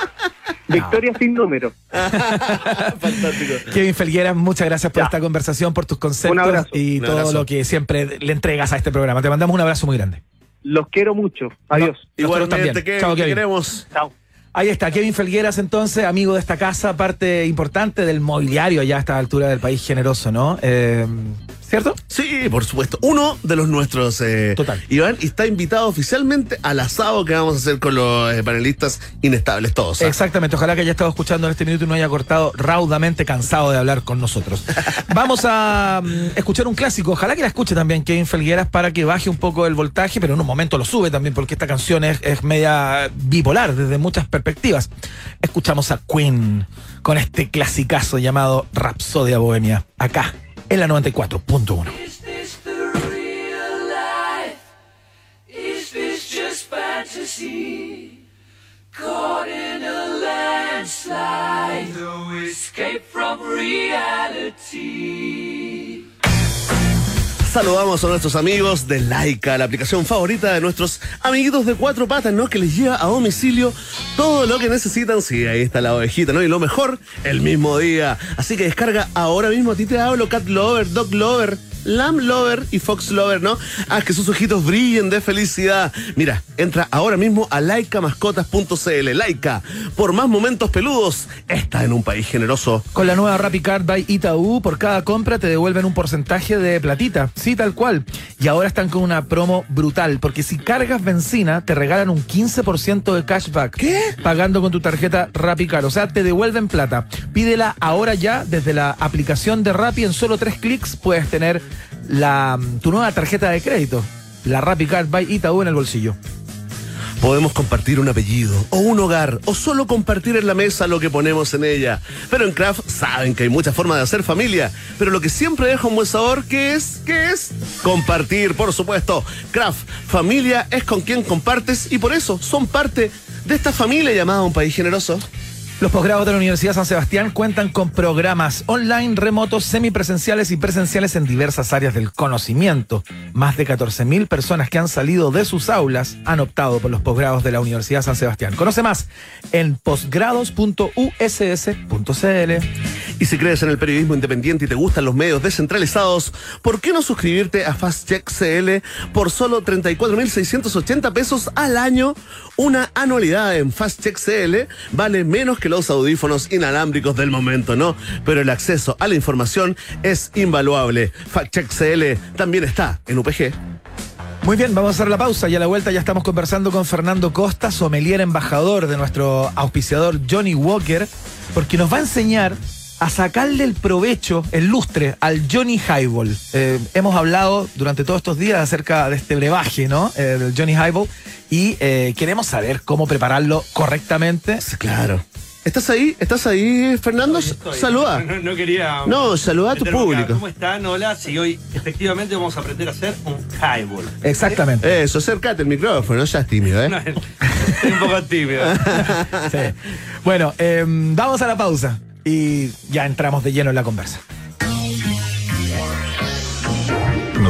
Victoria sin número. Fantástico. Kevin Felgueras, muchas gracias por esta conversación, por tus conceptos y Un todo abrazo. lo que siempre le entregas a este programa. Te mandamos un abrazo muy grande. Los quiero mucho. Adiós. Nosotros también. Kevin, Chao, queremos. Chao. Ahí está, Kevin Felgueras, entonces, amigo de esta casa, parte importante del mobiliario ya a esta altura del país generoso, ¿no? Eh, ¿Cierto? Sí, por supuesto. Uno de los nuestros, eh, Total. Iván, está invitado oficialmente al asado que vamos a hacer con los eh, panelistas inestables todos. ¿ah? Exactamente, ojalá que haya estado escuchando en este minuto y no haya cortado raudamente cansado de hablar con nosotros. Vamos a mm, escuchar un clásico, ojalá que la escuche también Kevin Felgueras para que baje un poco el voltaje, pero en un momento lo sube también porque esta canción es, es media bipolar desde muchas perspectivas. Escuchamos a Queen con este clasicazo llamado Rapsodia Bohemia, acá en la 94.1. Caught in a landslide, no escape from reality. Saludamos a nuestros amigos de Laika, la aplicación favorita de nuestros amiguitos de cuatro patas, ¿no? Que les lleva a domicilio todo lo que necesitan. Sí, ahí está la ovejita, ¿no? Y lo mejor, el mismo día. Así que descarga ahora mismo. A ti te hablo, Cat Lover, Dog Lover. Lamb Lover y Fox Lover, ¿no? Haz que sus ojitos brillen de felicidad. Mira, entra ahora mismo a laicamascotas.cl. Laika, por más momentos peludos, está en un país generoso. Con la nueva Rappi Card by Itaú, por cada compra te devuelven un porcentaje de platita. Sí, tal cual. Y ahora están con una promo brutal, porque si cargas benzina, te regalan un 15% de cashback. ¿Qué? Pagando con tu tarjeta Rappi Card. O sea, te devuelven plata. Pídela ahora ya desde la aplicación de Rappi. En solo tres clics puedes tener la, tu nueva tarjeta de crédito. La Rappi Card by Itaú en el bolsillo. Podemos compartir un apellido, o un hogar, o solo compartir en la mesa lo que ponemos en ella. Pero en Kraft saben que hay muchas formas de hacer familia. Pero lo que siempre deja un buen sabor, ¿qué es? ¿Qué es? Compartir, por supuesto. Kraft, familia es con quien compartes y por eso son parte de esta familia llamada Un País Generoso. Los posgrados de la Universidad San Sebastián cuentan con programas online, remotos, semipresenciales y presenciales en diversas áreas del conocimiento. Más de 14.000 personas que han salido de sus aulas han optado por los posgrados de la Universidad San Sebastián. Conoce más en posgrados.uss.cl. Y si crees en el periodismo independiente y te gustan los medios descentralizados, ¿por qué no suscribirte a Fast Check CL por solo 34.680 pesos al año? Una anualidad en Fast Check CL vale menos que los audífonos inalámbricos del momento, ¿no? Pero el acceso a la información es invaluable. Fact Check CL también está en UPG. Muy bien, vamos a hacer la pausa y a la vuelta ya estamos conversando con Fernando Costa, sommelier embajador de nuestro auspiciador Johnny Walker, porque nos va a enseñar a sacarle el provecho, el lustre al Johnny Highball. Eh, hemos hablado durante todos estos días acerca de este brebaje, ¿no? Eh, del Johnny Highball y eh, queremos saber cómo prepararlo correctamente. Claro. ¿Estás ahí? ¿Estás ahí, Fernando? Saluda. No, no quería. No, saluda a tu acá. público. ¿Cómo están? Hola. Sí, hoy efectivamente vamos a aprender a hacer un highball. Exactamente. Eso, acércate el micrófono, no seas tímido, ¿eh? No, estoy un poco tímido. Sí. Bueno, eh, vamos a la pausa y ya entramos de lleno en la conversa.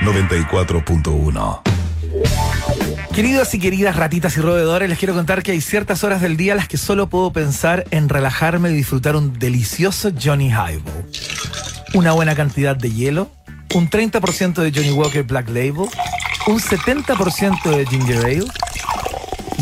94.1. Queridos y queridas ratitas y roedores, les quiero contar que hay ciertas horas del día las que solo puedo pensar en relajarme y disfrutar un delicioso Johnny Highball. Una buena cantidad de hielo, un 30% de Johnny Walker Black Label, un 70% de Ginger Ale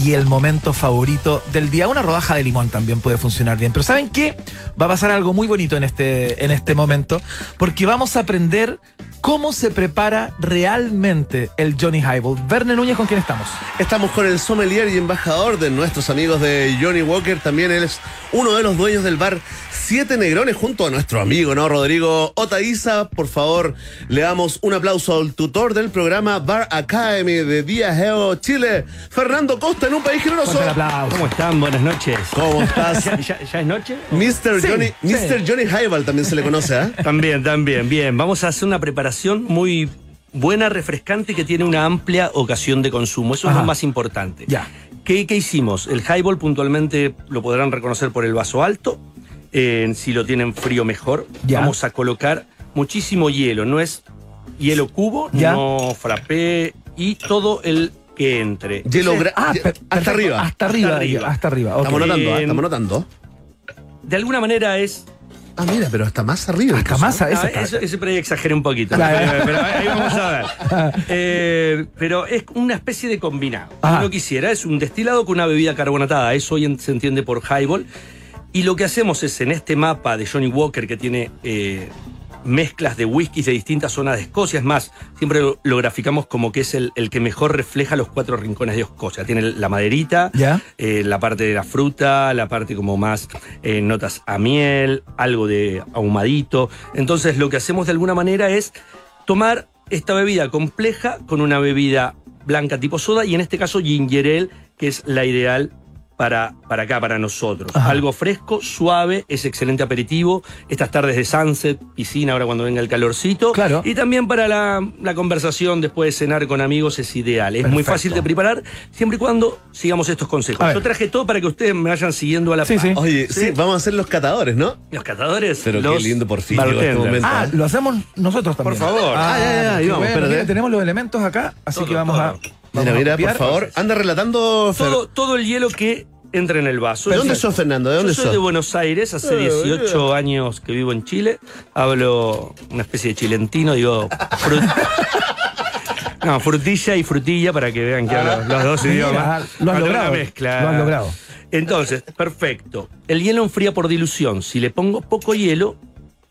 y el momento favorito del día. Una rodaja de limón también puede funcionar bien. Pero ¿saben qué? Va a pasar algo muy bonito en este, en este momento, porque vamos a aprender cómo se prepara realmente el Johnny Highball. Verne Núñez, ¿con quién estamos? Estamos con el sommelier y embajador de nuestros amigos de Johnny Walker. También él es uno de los dueños del bar Siete Negrones junto a nuestro amigo, ¿no? Rodrigo Otaiza. Por favor, le damos un aplauso al tutor del programa Bar Academy de Viajeo Chile, Fernando Costa, en un país generoso. El aplauso. ¿Cómo están? Buenas noches. ¿Cómo estás? ¿Ya, ya- ya es noche? Mr. Sí, Johnny, sí. Mr. Johnny Highball también se le conoce, ¿ah? También, también. Bien, vamos a hacer una preparación muy buena, refrescante y que tiene una amplia ocasión de consumo. Eso es lo más importante. Ya. ¿Qué, qué hicimos? El highball puntualmente lo podrán reconocer por el vaso alto. Eh, si lo tienen frío mejor. Ya. Vamos a colocar muchísimo hielo. No es hielo cubo, Ya. no frappé y todo el que entre. Hielo Ah, per- hasta arriba. Hasta arriba. Hasta arriba. Hasta arriba. ok. Estamos notando, ¿ah? Eh, estamos notando. De alguna manera es Ah, mira, pero hasta más arriba. Hasta más a Ah, eso. eso, por ahí exageré un poquito. Claro. Pero, pero ahí vamos a ver. Eh, pero es una especie de combinado. Ajá. Si lo quisiera, es un destilado con una bebida carbonatada. Eso hoy se entiende por highball. Y lo que hacemos es en este mapa de Johnny Walker que tiene eh, mezclas de whiskies de distintas zonas de Escocia. Es más, siempre lo, lo graficamos como que es el, el que mejor refleja los cuatro rincones de Escocia. Tiene la maderita, eh, la parte de la fruta, la parte como más eh, notas a miel, algo de ahumadito. Entonces lo que hacemos de alguna manera es tomar esta bebida compleja con una bebida blanca tipo soda y en este caso ginger ale, que es la ideal para, para acá, para nosotros. Ajá. Algo fresco, suave, es excelente aperitivo. Estas tardes de sunset, piscina, ahora cuando venga el calorcito. Claro. Y también para la, la conversación después de cenar con amigos es ideal. Es muy fácil de preparar siempre y cuando sigamos estos consejos. Yo traje todo para que ustedes me vayan siguiendo a la Sí, sí. Oye, sí, vamos a ser los catadores, ¿no? Los catadores. Pero los qué lindo por fin este momento. Ah, lo hacemos nosotros también. Por favor. Ah, Ah, ya, ya, ya, qué ahí vamos, bueno. espérate. Mira, tenemos los elementos acá, así Todo, que vamos a. todo. vamos Mira, mira, por favor, anda relatando. Todo, todo el hielo que entra en el vaso. ¿De dónde sos, Fernando? ¿De dónde Yo soy sos? de Buenos Aires, hace Eh, 18 años que vivo en Chile. Hablo una especie de chilentino, digo. frut- No, frutilla y frutilla para que vean que hablo los dos idiomas. lo has una logrado, mezcla. lo has logrado. Entonces, perfecto. El hielo enfría por dilución. Si le pongo poco hielo,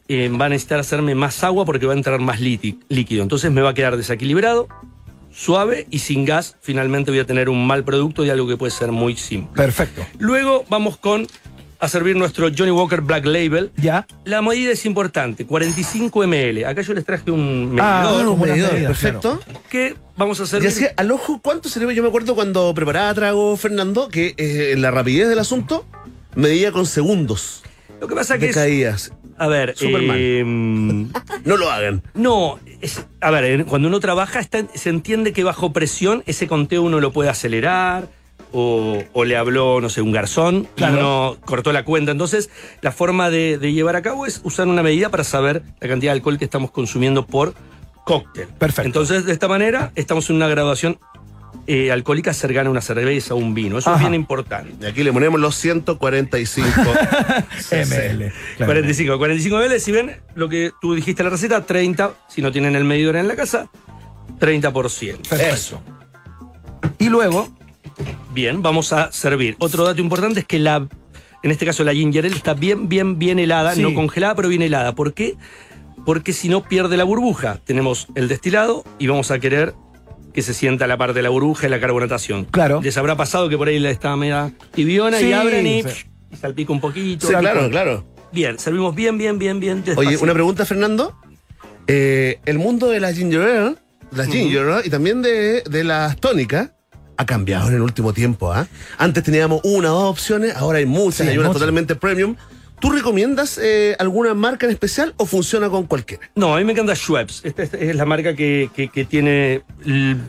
eh, va a necesitar hacerme más agua porque va a entrar más líquido. Entonces me va a quedar desequilibrado, suave y sin gas. Finalmente voy a tener un mal producto y algo que puede ser muy simple. Perfecto. Luego vamos con a servir nuestro Johnny Walker Black Label. Ya. La medida es importante, 45 ml. Acá yo les traje un medidor Ah, un buenas medidor, perfecto. que vamos a Y servir. así, al ojo, ¿cuánto se le ve? Yo me acuerdo cuando preparaba trago Fernando, que eh, en la rapidez del asunto medía con segundos Lo que pasa que de es, caídas. a ver, Superman. eh, No lo hagan. no, es- a ver, cuando uno trabaja está- se entiende que bajo presión ese conteo uno lo puede acelerar o, o le habló, no sé, un garzón Claro. y uno cortó la cuenta. Entonces, la forma de, de llevar a cabo es usar una medida para saber la cantidad de alcohol que estamos consumiendo por cóctel. Perfecto. Entonces, de esta manera, estamos en una graduación eh, alcohólica cercana a una cerveza o un vino. Eso Ajá. es bien importante. Y aquí le ponemos los 145. ML. claro. 45, 45 ml, si ven lo que tú dijiste en la receta, 30, si no tienen el medidor en la casa, 30%. Perfecto. Y luego, Bien, vamos a servir. Otro dato importante es que la, en este caso la ginger ale está bien, bien, bien helada, Sí. no congelada, pero bien helada. ¿Por qué? Porque si no pierde la burbuja. Tenemos el destilado y vamos a querer que se sienta la parte de la burbuja y la carbonatación. Claro. Les habrá pasado que por ahí la estaba media tibiona Sí, y abren y, sí. y salpica un poquito. sí, claro, claro. Bien, servimos bien, bien, bien, bien. Oye, una pregunta, Fernando. Eh, el mundo de la ginger ale, las ginger ale y también de, de las tónicas ha cambiado en el último tiempo. ¿ah? Antes teníamos una o dos opciones, ahora hay muchas, Sí, hay una muchas. totalmente premium. ¿Tú recomiendas eh, alguna marca en especial o funciona con cualquiera? No, a mí me encanta Schweppes. Esta, esta es la marca que, que- que tiene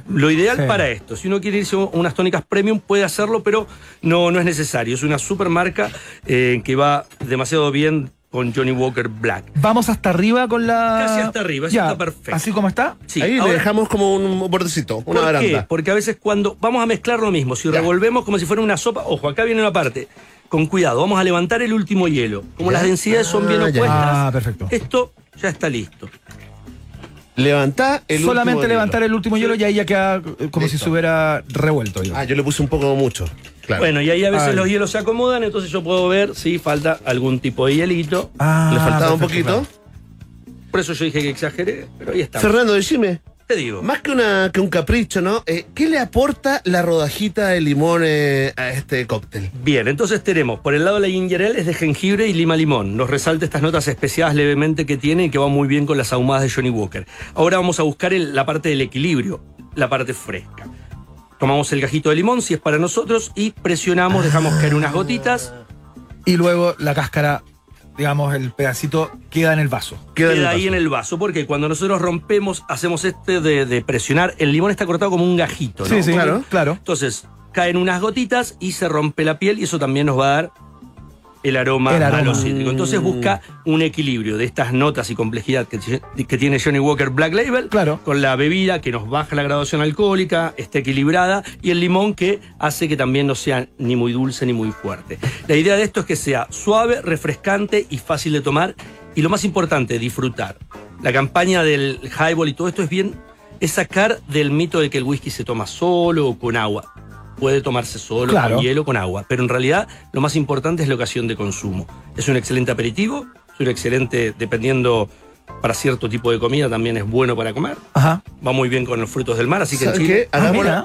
lo ideal Sí. para esto. Si uno quiere irse a unas tónicas premium, puede hacerlo, pero no, no es necesario. Es una super marca eh, que va demasiado bien con Johnny Walker Black. vamos hasta arriba con la. Casi hasta arriba, eso Ya, está perfecto. Así como está. Sí, Ahí ahora, le dejamos como un bordecito, una ¿por qué? baranda. Porque a veces cuando vamos a mezclar lo mismo, si Ya. revolvemos como si fuera una sopa, ojo, acá viene una parte. Con cuidado, vamos a levantar el último hielo. Como Ya. las densidades son bien Ah, opuestas, Ah, perfecto. esto ya está listo. Levantá el Solamente último levantar hielo. el último hielo y ahí ya queda como si se hubiera revuelto. digamos. Ah, yo le puse un poco mucho. Claro. Bueno, y ahí a veces Ay. los hielos se acomodan, entonces yo puedo ver si falta algún tipo de hielito. Ah, le faltaba un poquito. claro. Por eso yo dije que exageré, pero ahí está. Fernando, decime, Te digo. más que, una, que un capricho, ¿no? Eh, ¿Qué le aporta la rodajita de limón eh, a este cóctel? Bien, entonces tenemos, por el lado la ginger ale es de jengibre y lima limón. Nos resalta estas notas especiadas levemente que tiene y que va muy bien con las ahumadas de Johnny Walker. Ahora vamos a buscar el- la parte del equilibrio, la parte fresca. Tomamos el gajito de limón, si es para nosotros, y presionamos, dejamos caer unas gotitas. Y luego la cáscara, digamos, el pedacito queda en el vaso. Queda Queda, en el ahí vaso. en el vaso, porque cuando nosotros rompemos, hacemos este de, de presionar, el limón está cortado como un gajito, ¿no? Sí, sí, Claro. claro. Entonces, caen unas gotitas y se rompe la piel y eso también nos va a dar el aroma, El aroma. a lo cítrico. Entonces busca un equilibrio de estas notas y complejidad que, que tiene Johnny Walker Black Label Claro. con la bebida que nos baja la graduación alcohólica, está equilibrada y el limón que hace que también no sea ni muy dulce ni muy fuerte. La idea de esto es que sea suave, refrescante y fácil de tomar y lo más importante, disfrutar. La campaña del highball y todo esto es bien es sacar del mito de que el whisky se toma solo o con agua. Puede tomarse solo, Claro. con hielo, con agua. Pero en realidad lo más importante es la ocasión de consumo. Es un excelente aperitivo, es un excelente, dependiendo para cierto tipo de comida también es bueno para comer. Ajá. Va muy bien con los frutos del mar, así que en ¿Sabes Chile. qué?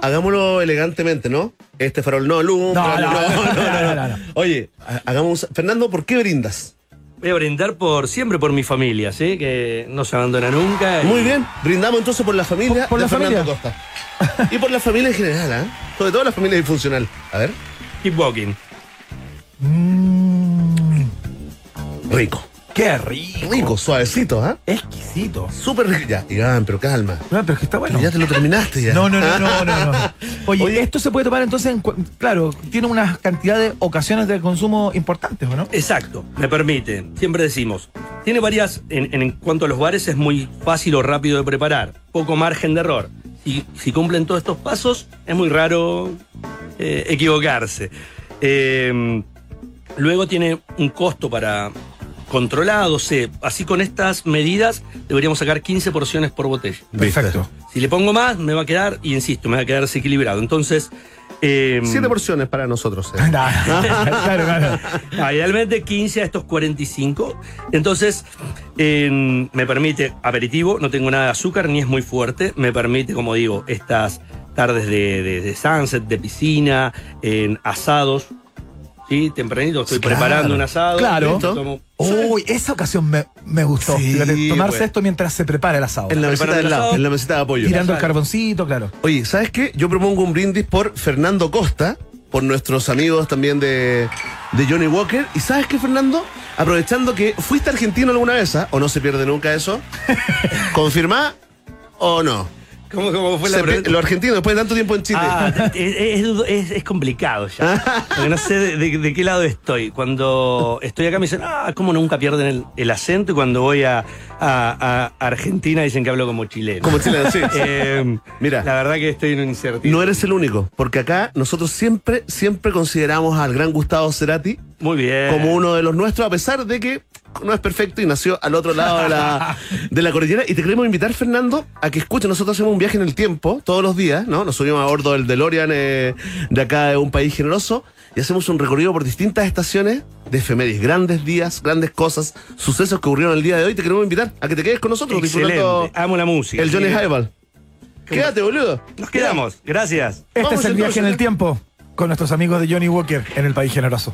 Hagámoslo, elegantemente, ¿no? Este farol no, luz, No, no, no, no, no, no. Oye, ha- hagamos. Fernando, ¿por qué brindas? Voy a brindar por siempre por mi familia, ¿sí? Que no se abandona nunca. y- Muy bien, brindamos entonces por la familia Por- por de la Fernando familia. Costa. Y por la familia en general, ¿ah? Sobre todo la familia disfuncional. A ver, Keep walking. rico. Qué rico. Rico, suavecito, ¿ah? Exquisito. Súper rico. Ya, Iván, pero calma. No, pero es que está bueno. Ya te lo terminaste ya. No, no, no, no, no, no. Oye, Oye. esto se puede tomar entonces, en cu- claro, tiene una cantidad de ocasiones de consumo importantes, ¿o no? Exacto, me permite. Siempre decimos, tiene varias, en, en cuanto a los bares es muy fácil o rápido de preparar, poco margen de error. Y si cumplen todos estos pasos, es muy raro eh, equivocarse. Eh, luego tiene un costo para controlado, sé, así con estas medidas deberíamos sacar 15 porciones por botella. Perfecto. Si le pongo más, me va a quedar, y insisto, me va a quedar desequilibrado. Entonces... eh, Siete porciones para nosotros. eh. claro, claro. Ah, idealmente 15 a estos 45. Entonces, eh, me permite aperitivo, no tengo nada de azúcar ni es muy fuerte. Me permite, como digo, estas tardes de, de- de sunset, de piscina, en asados. ¿Sí? Tempranito estoy Claro. preparando un asado. Claro. Tomo- Uy, esa ocasión me, me gustó. Sí, Fíjate, tomarse pues. esto mientras se prepara el asado. En la mesita del lado, en la mesita de apoyo. Tirando el carboncito, claro. Oye, ¿sabes qué? Yo propongo un brindis por Fernando Costa, por nuestros amigos también de, de Johnny Walker. ¿Y sabes qué, Fernando? Aprovechando que fuiste argentino alguna vez, ¿ah? ¿O no se pierde nunca eso? ¿Confirmá o no? ¿Cómo, cómo fue la pregunta? Los argentinos, después de tanto tiempo en Chile. Ah, es, es- es- es complicado ya. Porque no sé de, de- de qué lado estoy. Cuando estoy acá me dicen, ah, ¿cómo nunca pierden el, el acento? Y cuando voy a, a- a Argentina dicen que hablo como chileno. Como chileno, sí. Eh, Mira. La verdad que estoy en un incertidumbre. No eres el único, porque acá nosotros siempre, siempre consideramos al gran Gustavo Cerati Muy bien. como uno de los nuestros, a pesar de que no es perfecto y nació al otro lado de la, de la cordillera. Y te queremos invitar, Fernando, a que escuches. Nosotros hacemos un viaje en el tiempo todos los días, ¿no? Nos subimos a bordo del DeLorean eh, de acá de un país generoso y hacemos un recorrido por distintas estaciones de efemérides, grandes días, grandes cosas, sucesos que ocurrieron el día de hoy. Te queremos invitar a que te quedes con nosotros Excelente. disfrutando Amo la música. el Johnny Highball. Quédate, boludo. Nos quedamos. Gracias. Este Vamos es el viaje entonces, en el tiempo con nuestros amigos de Johnny Walker en el País Generoso.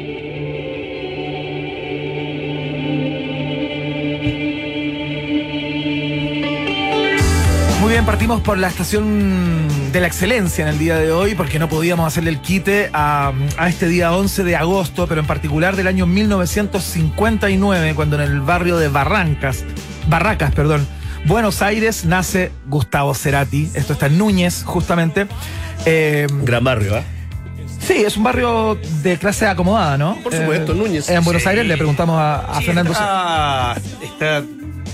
Partimos por la estación de la excelencia en el día de hoy, porque no podíamos hacerle el quite a, a este día 11 de agosto, pero en particular del año 1959, cuando en el barrio de Barrancas, Barracas, perdón, Buenos Aires, nace Gustavo Cerati. Esto está en Núñez, justamente. Eh, Gran barrio, ¿ah? sí, es un barrio de clase acomodada, ¿no? Por supuesto, Eh, Núñez. En Buenos Sí. Aires le preguntamos a, a Sí, Fernando. está, está,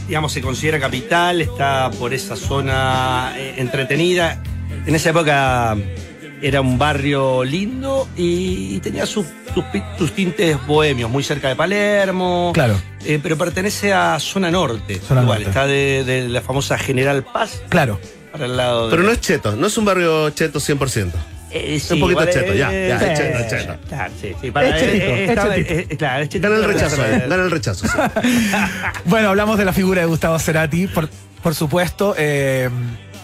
digamos, se considera capital, está por esa zona eh, entretenida. En esa época era un barrio lindo y tenía sus, sus sus tintes bohemios, muy cerca de Palermo. Claro. Eh, pero pertenece a zona norte. Zona igual, norte. está de, de la famosa General Paz Claro. para el lado de. Pero no es cheto, no es un barrio cheto 100%. Eh, un poquito cheto, ya, eh, ya, es cheto, es cheto. Claro, sí, sí, para- Es chetito, eh, es estaba- chetito. eh, eh, claro, es chetito. Gana el rechazo, Eh, gana el rechazo. sí. Bueno, hablamos de la figura de Gustavo Cerati, por, por supuesto, eh,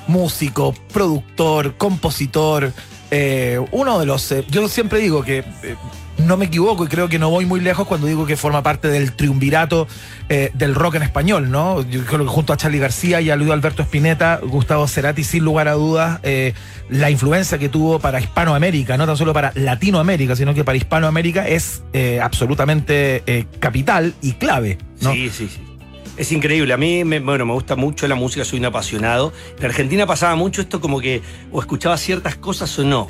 músico, productor, compositor, eh, uno de los... eh, yo siempre digo que eh, no me equivoco y creo que no voy muy lejos cuando digo que forma parte del triunvirato eh, del rock en español, ¿no? Yo creo que junto a Charlie García y a Luis Alberto Spinetta, Gustavo Cerati, sin lugar a dudas, eh, la influencia que tuvo para Hispanoamérica, no tan solo para Latinoamérica, sino que para Hispanoamérica es eh, absolutamente capital y clave, ¿no? Sí, sí, sí. Es increíble. A mí, me, bueno, me gusta mucho la música, soy un apasionado. En Argentina pasaba mucho esto como que o escuchaba ciertas cosas o no.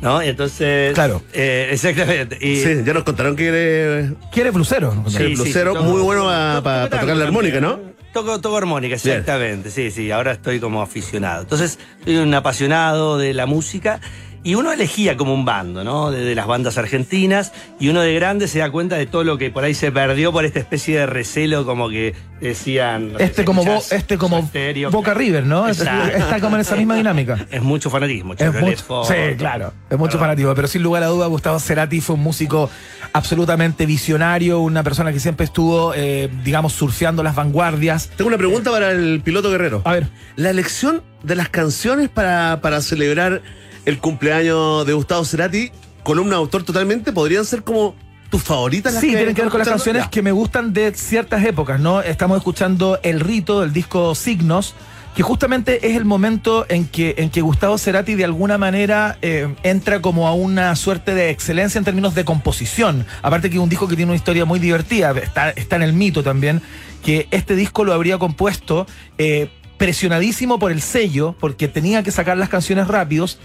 ¿No? Y entonces. Claro. eh, exactamente. Y, Sí, ya nos contaron que eres ¿Quiere blusero? Sí, blusero sí, muy no, bueno no, para tocar la armónica, ¿no? Toco, toco armónica, exactamente. Sí, sí, ahora estoy como aficionado. Entonces, soy un apasionado de la música. Y uno elegía como un bando, ¿no? De, de las bandas argentinas. Y uno de grande se da cuenta de todo lo que por ahí se perdió por esta especie de recelo, como que decían. sé, Este como, Bo- este como Estéreo. Boca River, ¿no? Exacto. Está como en esa misma dinámica. Es mucho fanatismo, Es mucho, Ford. sí, claro, es mucho fanático, pero sin lugar a duda Gustavo Cerati fue un músico absolutamente visionario, una persona que siempre estuvo, eh, digamos, surfeando las vanguardias. Tengo una pregunta para el piloto guerrero. A ver. La elección de las canciones para, para celebrar el cumpleaños de Gustavo Cerati, columna de autor totalmente, podrían ser como tus favoritas. las Sí, tienen que ver con las canciones que me gustan de ciertas épocas, ¿no? Estamos escuchando El Rito del disco Signos, que justamente es el momento en que, en que Gustavo Cerati de alguna manera eh, entra como a una suerte de excelencia en términos de composición. Aparte que es un disco que tiene una historia muy divertida, está, está en el mito también, que este disco lo habría compuesto eh, presionadísimo por el sello, porque tenía que sacar las canciones rápidos.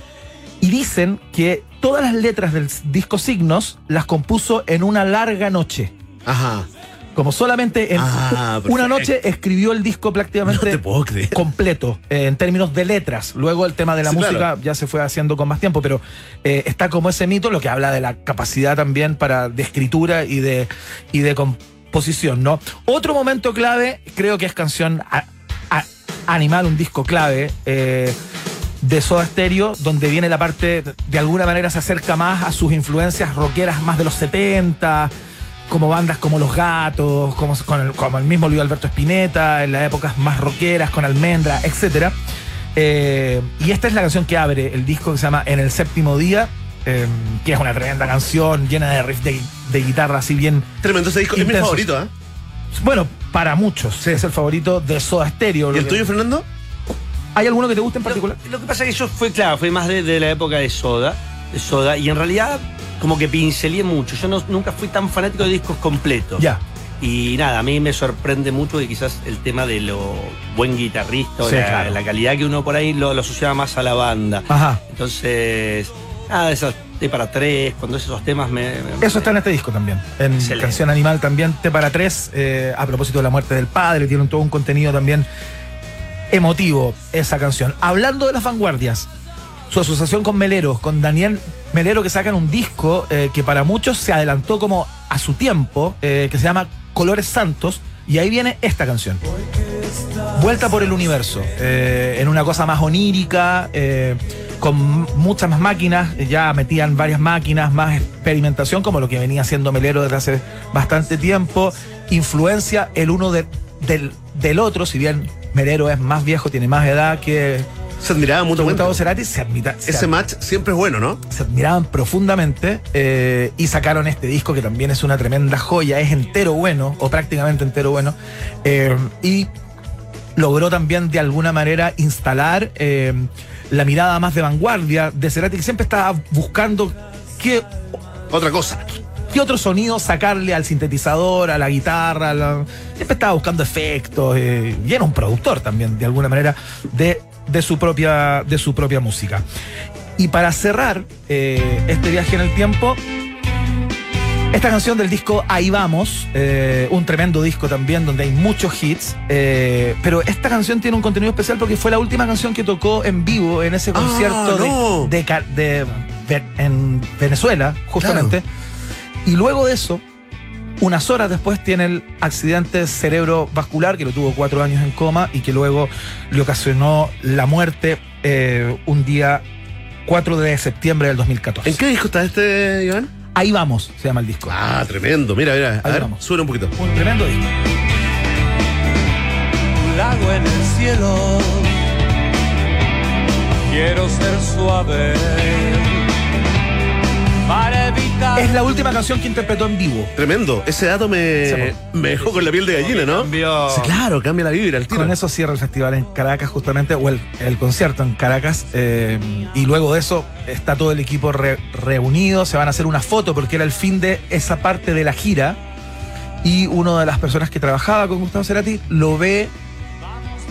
Y dicen que todas las letras del disco Signos las compuso en una larga noche. Ajá. Como solamente en Ah, una noche escribió el disco prácticamente No completo eh, en términos de letras. Luego el tema de la Sí, música claro. ya se fue haciendo con más tiempo, pero eh, está como ese mito, lo que habla de la capacidad también para de escritura y de, y de composición, ¿no? Otro momento clave, creo que es canción a- a- Animal, un disco clave. eh, de Soda Stereo, donde viene la parte, de alguna manera se acerca más a sus influencias rockeras más de los 70, como bandas como Los Gatos, como, con el, como el mismo Luis Alberto Spinetta, en las épocas más rockeras, con Almendra, etc. Eh, y esta es la canción que abre el disco que se llama En el séptimo día, eh, que es una tremenda canción llena de riffs de, de guitarra así bien... Tremendo ese disco, es mi favorito, ¿ah? Bueno, para muchos es el favorito de Soda Stereo. ¿Y lo el que- tuyo, Fernando? ¿Hay alguno que te guste en particular? Lo que pasa es que yo fue, claro, fue más de, de la época de Soda, de Soda, y en realidad como que pincelé mucho. Yo no- nunca fui tan fanático de discos completos. Ya. Y nada, a mí me sorprende mucho que quizás el tema de lo buen guitarrista, Sí, la, claro. la calidad que uno por ahí lo, lo asociaba más a la banda. Ajá. Entonces, nada, esos T para tres, cuando esos temas me... me- Eso está en este disco también. En Excelente. Canción Animal también, T para tres, eh, a propósito de la muerte del padre, tienen todo un contenido también emotivo esa canción. Hablando de las vanguardias, su asociación con Melero, con Daniel Melero que sacan un disco eh, que para muchos se adelantó como a su tiempo, eh, que se llama Colores Santos, y ahí viene esta canción. Vuelta por el universo, eh, en una cosa más onírica, con muchas más máquinas, ya metían varias máquinas, más experimentación, como lo que venía haciendo Melero desde hace bastante tiempo, influencia el uno de- del, del otro, si bien Melero es más viejo, tiene más edad que Se admiraban mutuamente. Gustavo Cerati, se, admita- se Ese match siempre es bueno, ¿no? se admiraban profundamente eh, y sacaron este disco que también es una tremenda joya, es entero bueno, o prácticamente entero bueno, eh, y logró también de alguna manera instalar eh, la mirada más de vanguardia de Cerati, que siempre estaba buscando qué, Otra cosa. Qué otro sonido sacarle al sintetizador, a la guitarra, a la- siempre estaba buscando efectos, eh, y era un productor también, de alguna manera, de, de, su, propia, de su propia música. Y para cerrar eh, este viaje en el tiempo, esta canción del disco Ahí Vamos, eh, un tremendo disco también donde hay muchos hits, eh, pero esta canción tiene un contenido especial porque fue la última canción que tocó en vivo en ese Ah, concierto no. de- de- en Venezuela, justamente. Y luego de eso, unas horas después tiene el accidente cerebrovascular que lo tuvo cuatro años en coma y que luego le ocasionó la muerte eh, un día 4 de septiembre del 2014. ¿En qué disco está este, Iván? Ahí vamos, se llama el disco. Ah, tremendo. Mira, mira. A Ahí ver, vamos. sube un poquito. Un tremendo disco. un lago en el cielo. Quiero ser suave. Es la última canción que interpretó en vivo. Tremendo. Ese dato me, me dejó con la piel de gallina, ¿no? Cambió. Sí, claro, cambia la vibra al tiro. Con eso cierra el festival en Caracas, justamente, o el, el concierto en Caracas. eh, y luego de eso está todo el equipo re- reunido. Se van a hacer una foto porque era el fin de esa parte de la gira. Y una de las personas que trabajaba con Gustavo Cerati lo ve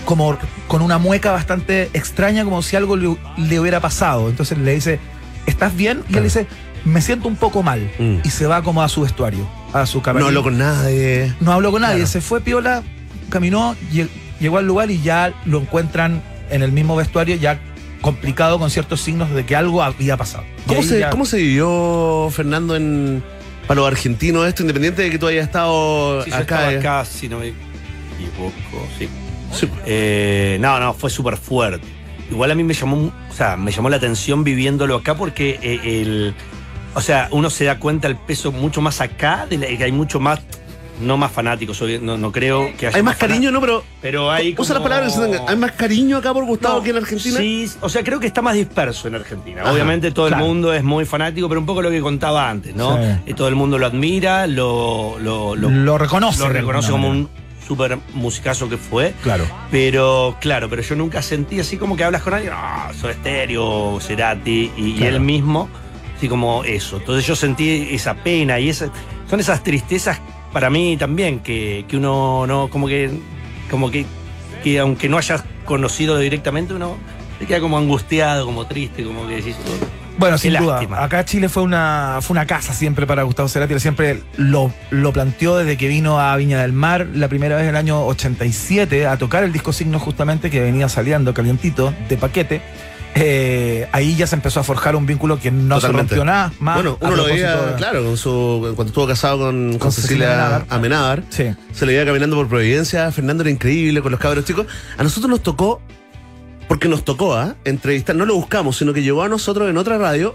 como con una mueca bastante extraña, como si algo le, le hubiera pasado. Entonces le dice, ¿estás bien? Y él dice, me siento un poco mal. Mm. Y se va como a su vestuario, a su No camarín. hablo con nadie. No habló con nadie, Claro. se fue piola caminó, lle- llegó al lugar y ya lo encuentran en el mismo vestuario, ya complicado con ciertos signos de que algo había pasado. ¿Cómo se, ya- ¿Cómo se vivió, Fernando, en, para los argentinos esto, independiente de que tú hayas estado Sí, yo acá? estaba eh? acá, si no me equivoco, sí. Eh, no, no, fue súper fuerte. Igual a mí me llamó, o sea, me llamó la atención viviéndolo acá porque eh, el, o sea, uno se da cuenta el peso mucho más acá, de la- que hay mucho más, no más fanáticos, no, no creo que haya Hay más cariño, ¿no? Pero, pero hay usa las como- palabras. ¿Hay más cariño acá por Gustavo No, que en Argentina? Sí, o sea, creo que está más disperso en Argentina. Ajá, Obviamente todo claro. el mundo es muy fanático, pero un poco lo que contaba antes, ¿no? Sí. Eh, todo el mundo lo admira, lo, lo, lo, Lo reconoce lo reconoce como manera. un súper musicazo que fue. Claro. Pero, claro, pero yo nunca sentí así como que hablas con alguien, no, soy estéreo, Cerati, y, él mismo, como eso. Entonces yo sentí esa pena y esa, son esas tristezas para mí también, que, que uno no, como que, como que, que aunque no hayas conocido directamente, uno se queda como angustiado, como triste, como que decís, "Oh, Bueno, sin duda. lástima. Acá Chile fue una, fue una casa siempre para Gustavo Cerati. Siempre lo, lo planteó desde que vino a Viña del Mar la primera vez en el año 87 a tocar el disco Signo justamente que venía saliendo calientito de paquete. Eh, ahí ya se empezó a forjar un vínculo que no Totalmente. se rompió nada más. Bueno, uno lo veía, de- claro, con su, cuando estuvo casado con, con Con Cecilia Cecilia Amenábar. Sí. Se le veía caminando por Providencia. Fernando era increíble con los cabros chicos. A nosotros nos tocó, porque nos tocó, ¿ah? Entrevistar, no lo buscamos, sino que llegó a nosotros en otra radio.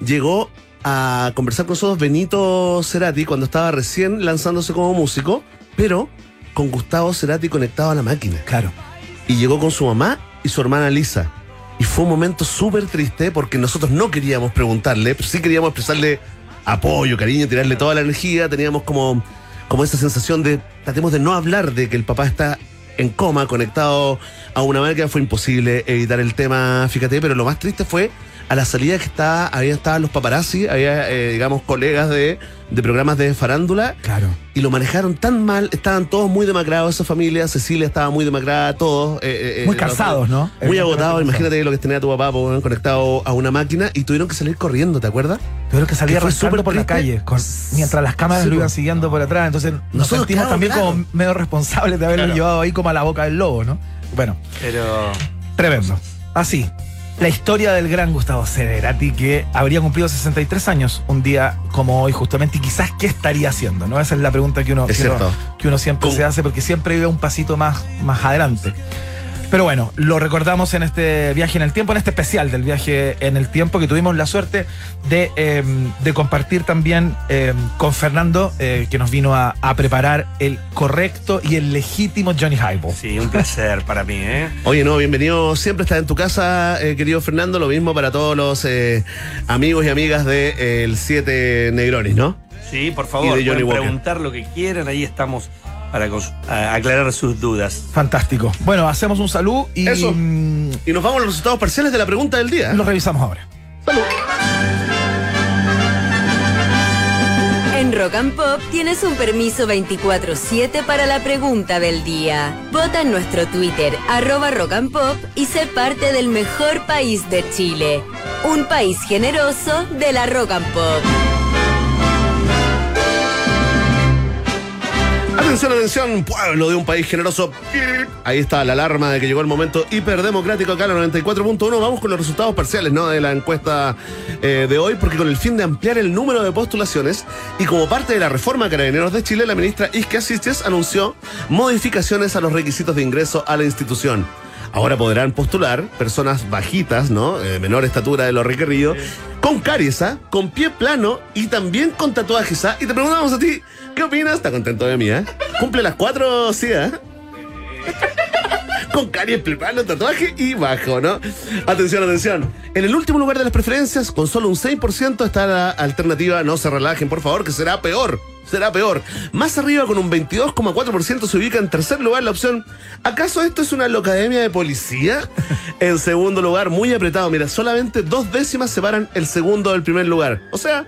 Llegó a conversar con nosotros Benito Cerati cuando estaba recién lanzándose como músico, pero con Gustavo Cerati conectado a la máquina. Claro. Y llegó con su mamá y su hermana Lisa. Y fue un momento súper triste porque nosotros no queríamos preguntarle, pero sí queríamos expresarle apoyo, cariño, tirarle toda la energía. Teníamos como, como esa sensación de tratemos de no hablar de que el papá está en coma, conectado a una máquina. Fue imposible evitar el tema, fíjate, pero lo más triste fue a la salida que estaba, había estaban los paparazzi, había, eh, digamos, colegas de, de programas de farándula Claro. y lo manejaron tan mal, estaban todos muy demacrados esa familia, Cecilia estaba muy demacrada, todos. eh, eh, Muy cansados, ¿no? Muy agotados, imagínate lo que tenía tu papá po, conectado a una máquina y tuvieron que salir corriendo, ¿te acuerdas? Tuvieron que salir súper por la calle, con- mientras las cámaras Sí, lo iban siguiendo por atrás. Entonces nos Nosotros, sentimos claro, también claro. como medio responsables de haberlo Claro. llevado ahí como a la boca del lobo, ¿no? Bueno, pero tremendo. Así, la historia del gran Gustavo Cerati, que habría cumplido 63 años un día como hoy, justamente, y quizás qué estaría haciendo, ¿no? Esa es la pregunta que uno, que uno- que uno siempre se hace, porque siempre vive un pasito más, más adelante. Pero bueno, lo recordamos en este viaje en el tiempo, en este especial del viaje en el tiempo, que tuvimos la suerte de, eh, de compartir también eh, con Fernando, eh, que nos vino a, a preparar el correcto y el legítimo Johnny Highball. sí, un placer para mí, ¿eh? Oye, no, bienvenido. Siempre estás en tu casa, eh, querido Fernando. Lo mismo para todos los eh, amigos y amigas del de, eh, el 7 Negronis, ¿no? Sí, por favor, Y de Johnny pueden Walker. preguntar lo que quieran, ahí estamos para aclarar sus dudas. Fantástico. Bueno, hacemos un saludo y Eso. mm, Y nos vamos a los resultados parciales de la pregunta del día. lo revisamos ahora. En Rock and Pop tienes un permiso 24-7 para la pregunta del día. Vota en nuestro Twitter, arroba Rock and Pop, y sé parte del mejor país de Chile. Un país generoso de la Rock and Pop. Atención, atención, pueblo de un país generoso. Ahí está la alarma de que llegó el momento hiperdemocrático acá en la 94.1. Vamos con los resultados parciales ¿no? de la encuesta eh, de hoy, porque con el fin de ampliar el número de postulaciones y como parte de la reforma Carabineros de Chile, la ministra Isque Asistes anunció modificaciones a los requisitos de ingreso a la institución. Ahora podrán postular personas bajitas, ¿no? Eh, menor estatura de lo requerido, con caries, ¿ah? con pie plano y también con tatuajes. ¿ah? Y te preguntamos a ti, ¿qué opinas? ¿Está contento de mí, ¿eh? ¿Cumple las cuatro? Sí, ¿eh? con caries, plano, tatuaje y bajo, ¿no? Atención, atención. En el último lugar de las preferencias, con solo un 6%, está la alternativa No se relajen, por favor, que será peor. Será peor. Más arriba, con un 22,4%, se ubica en tercer lugar la opción ¿Acaso esto es una locademia de policía? En segundo lugar, muy apretado. Mira, solamente dos décimas separan el segundo del primer lugar. O sea,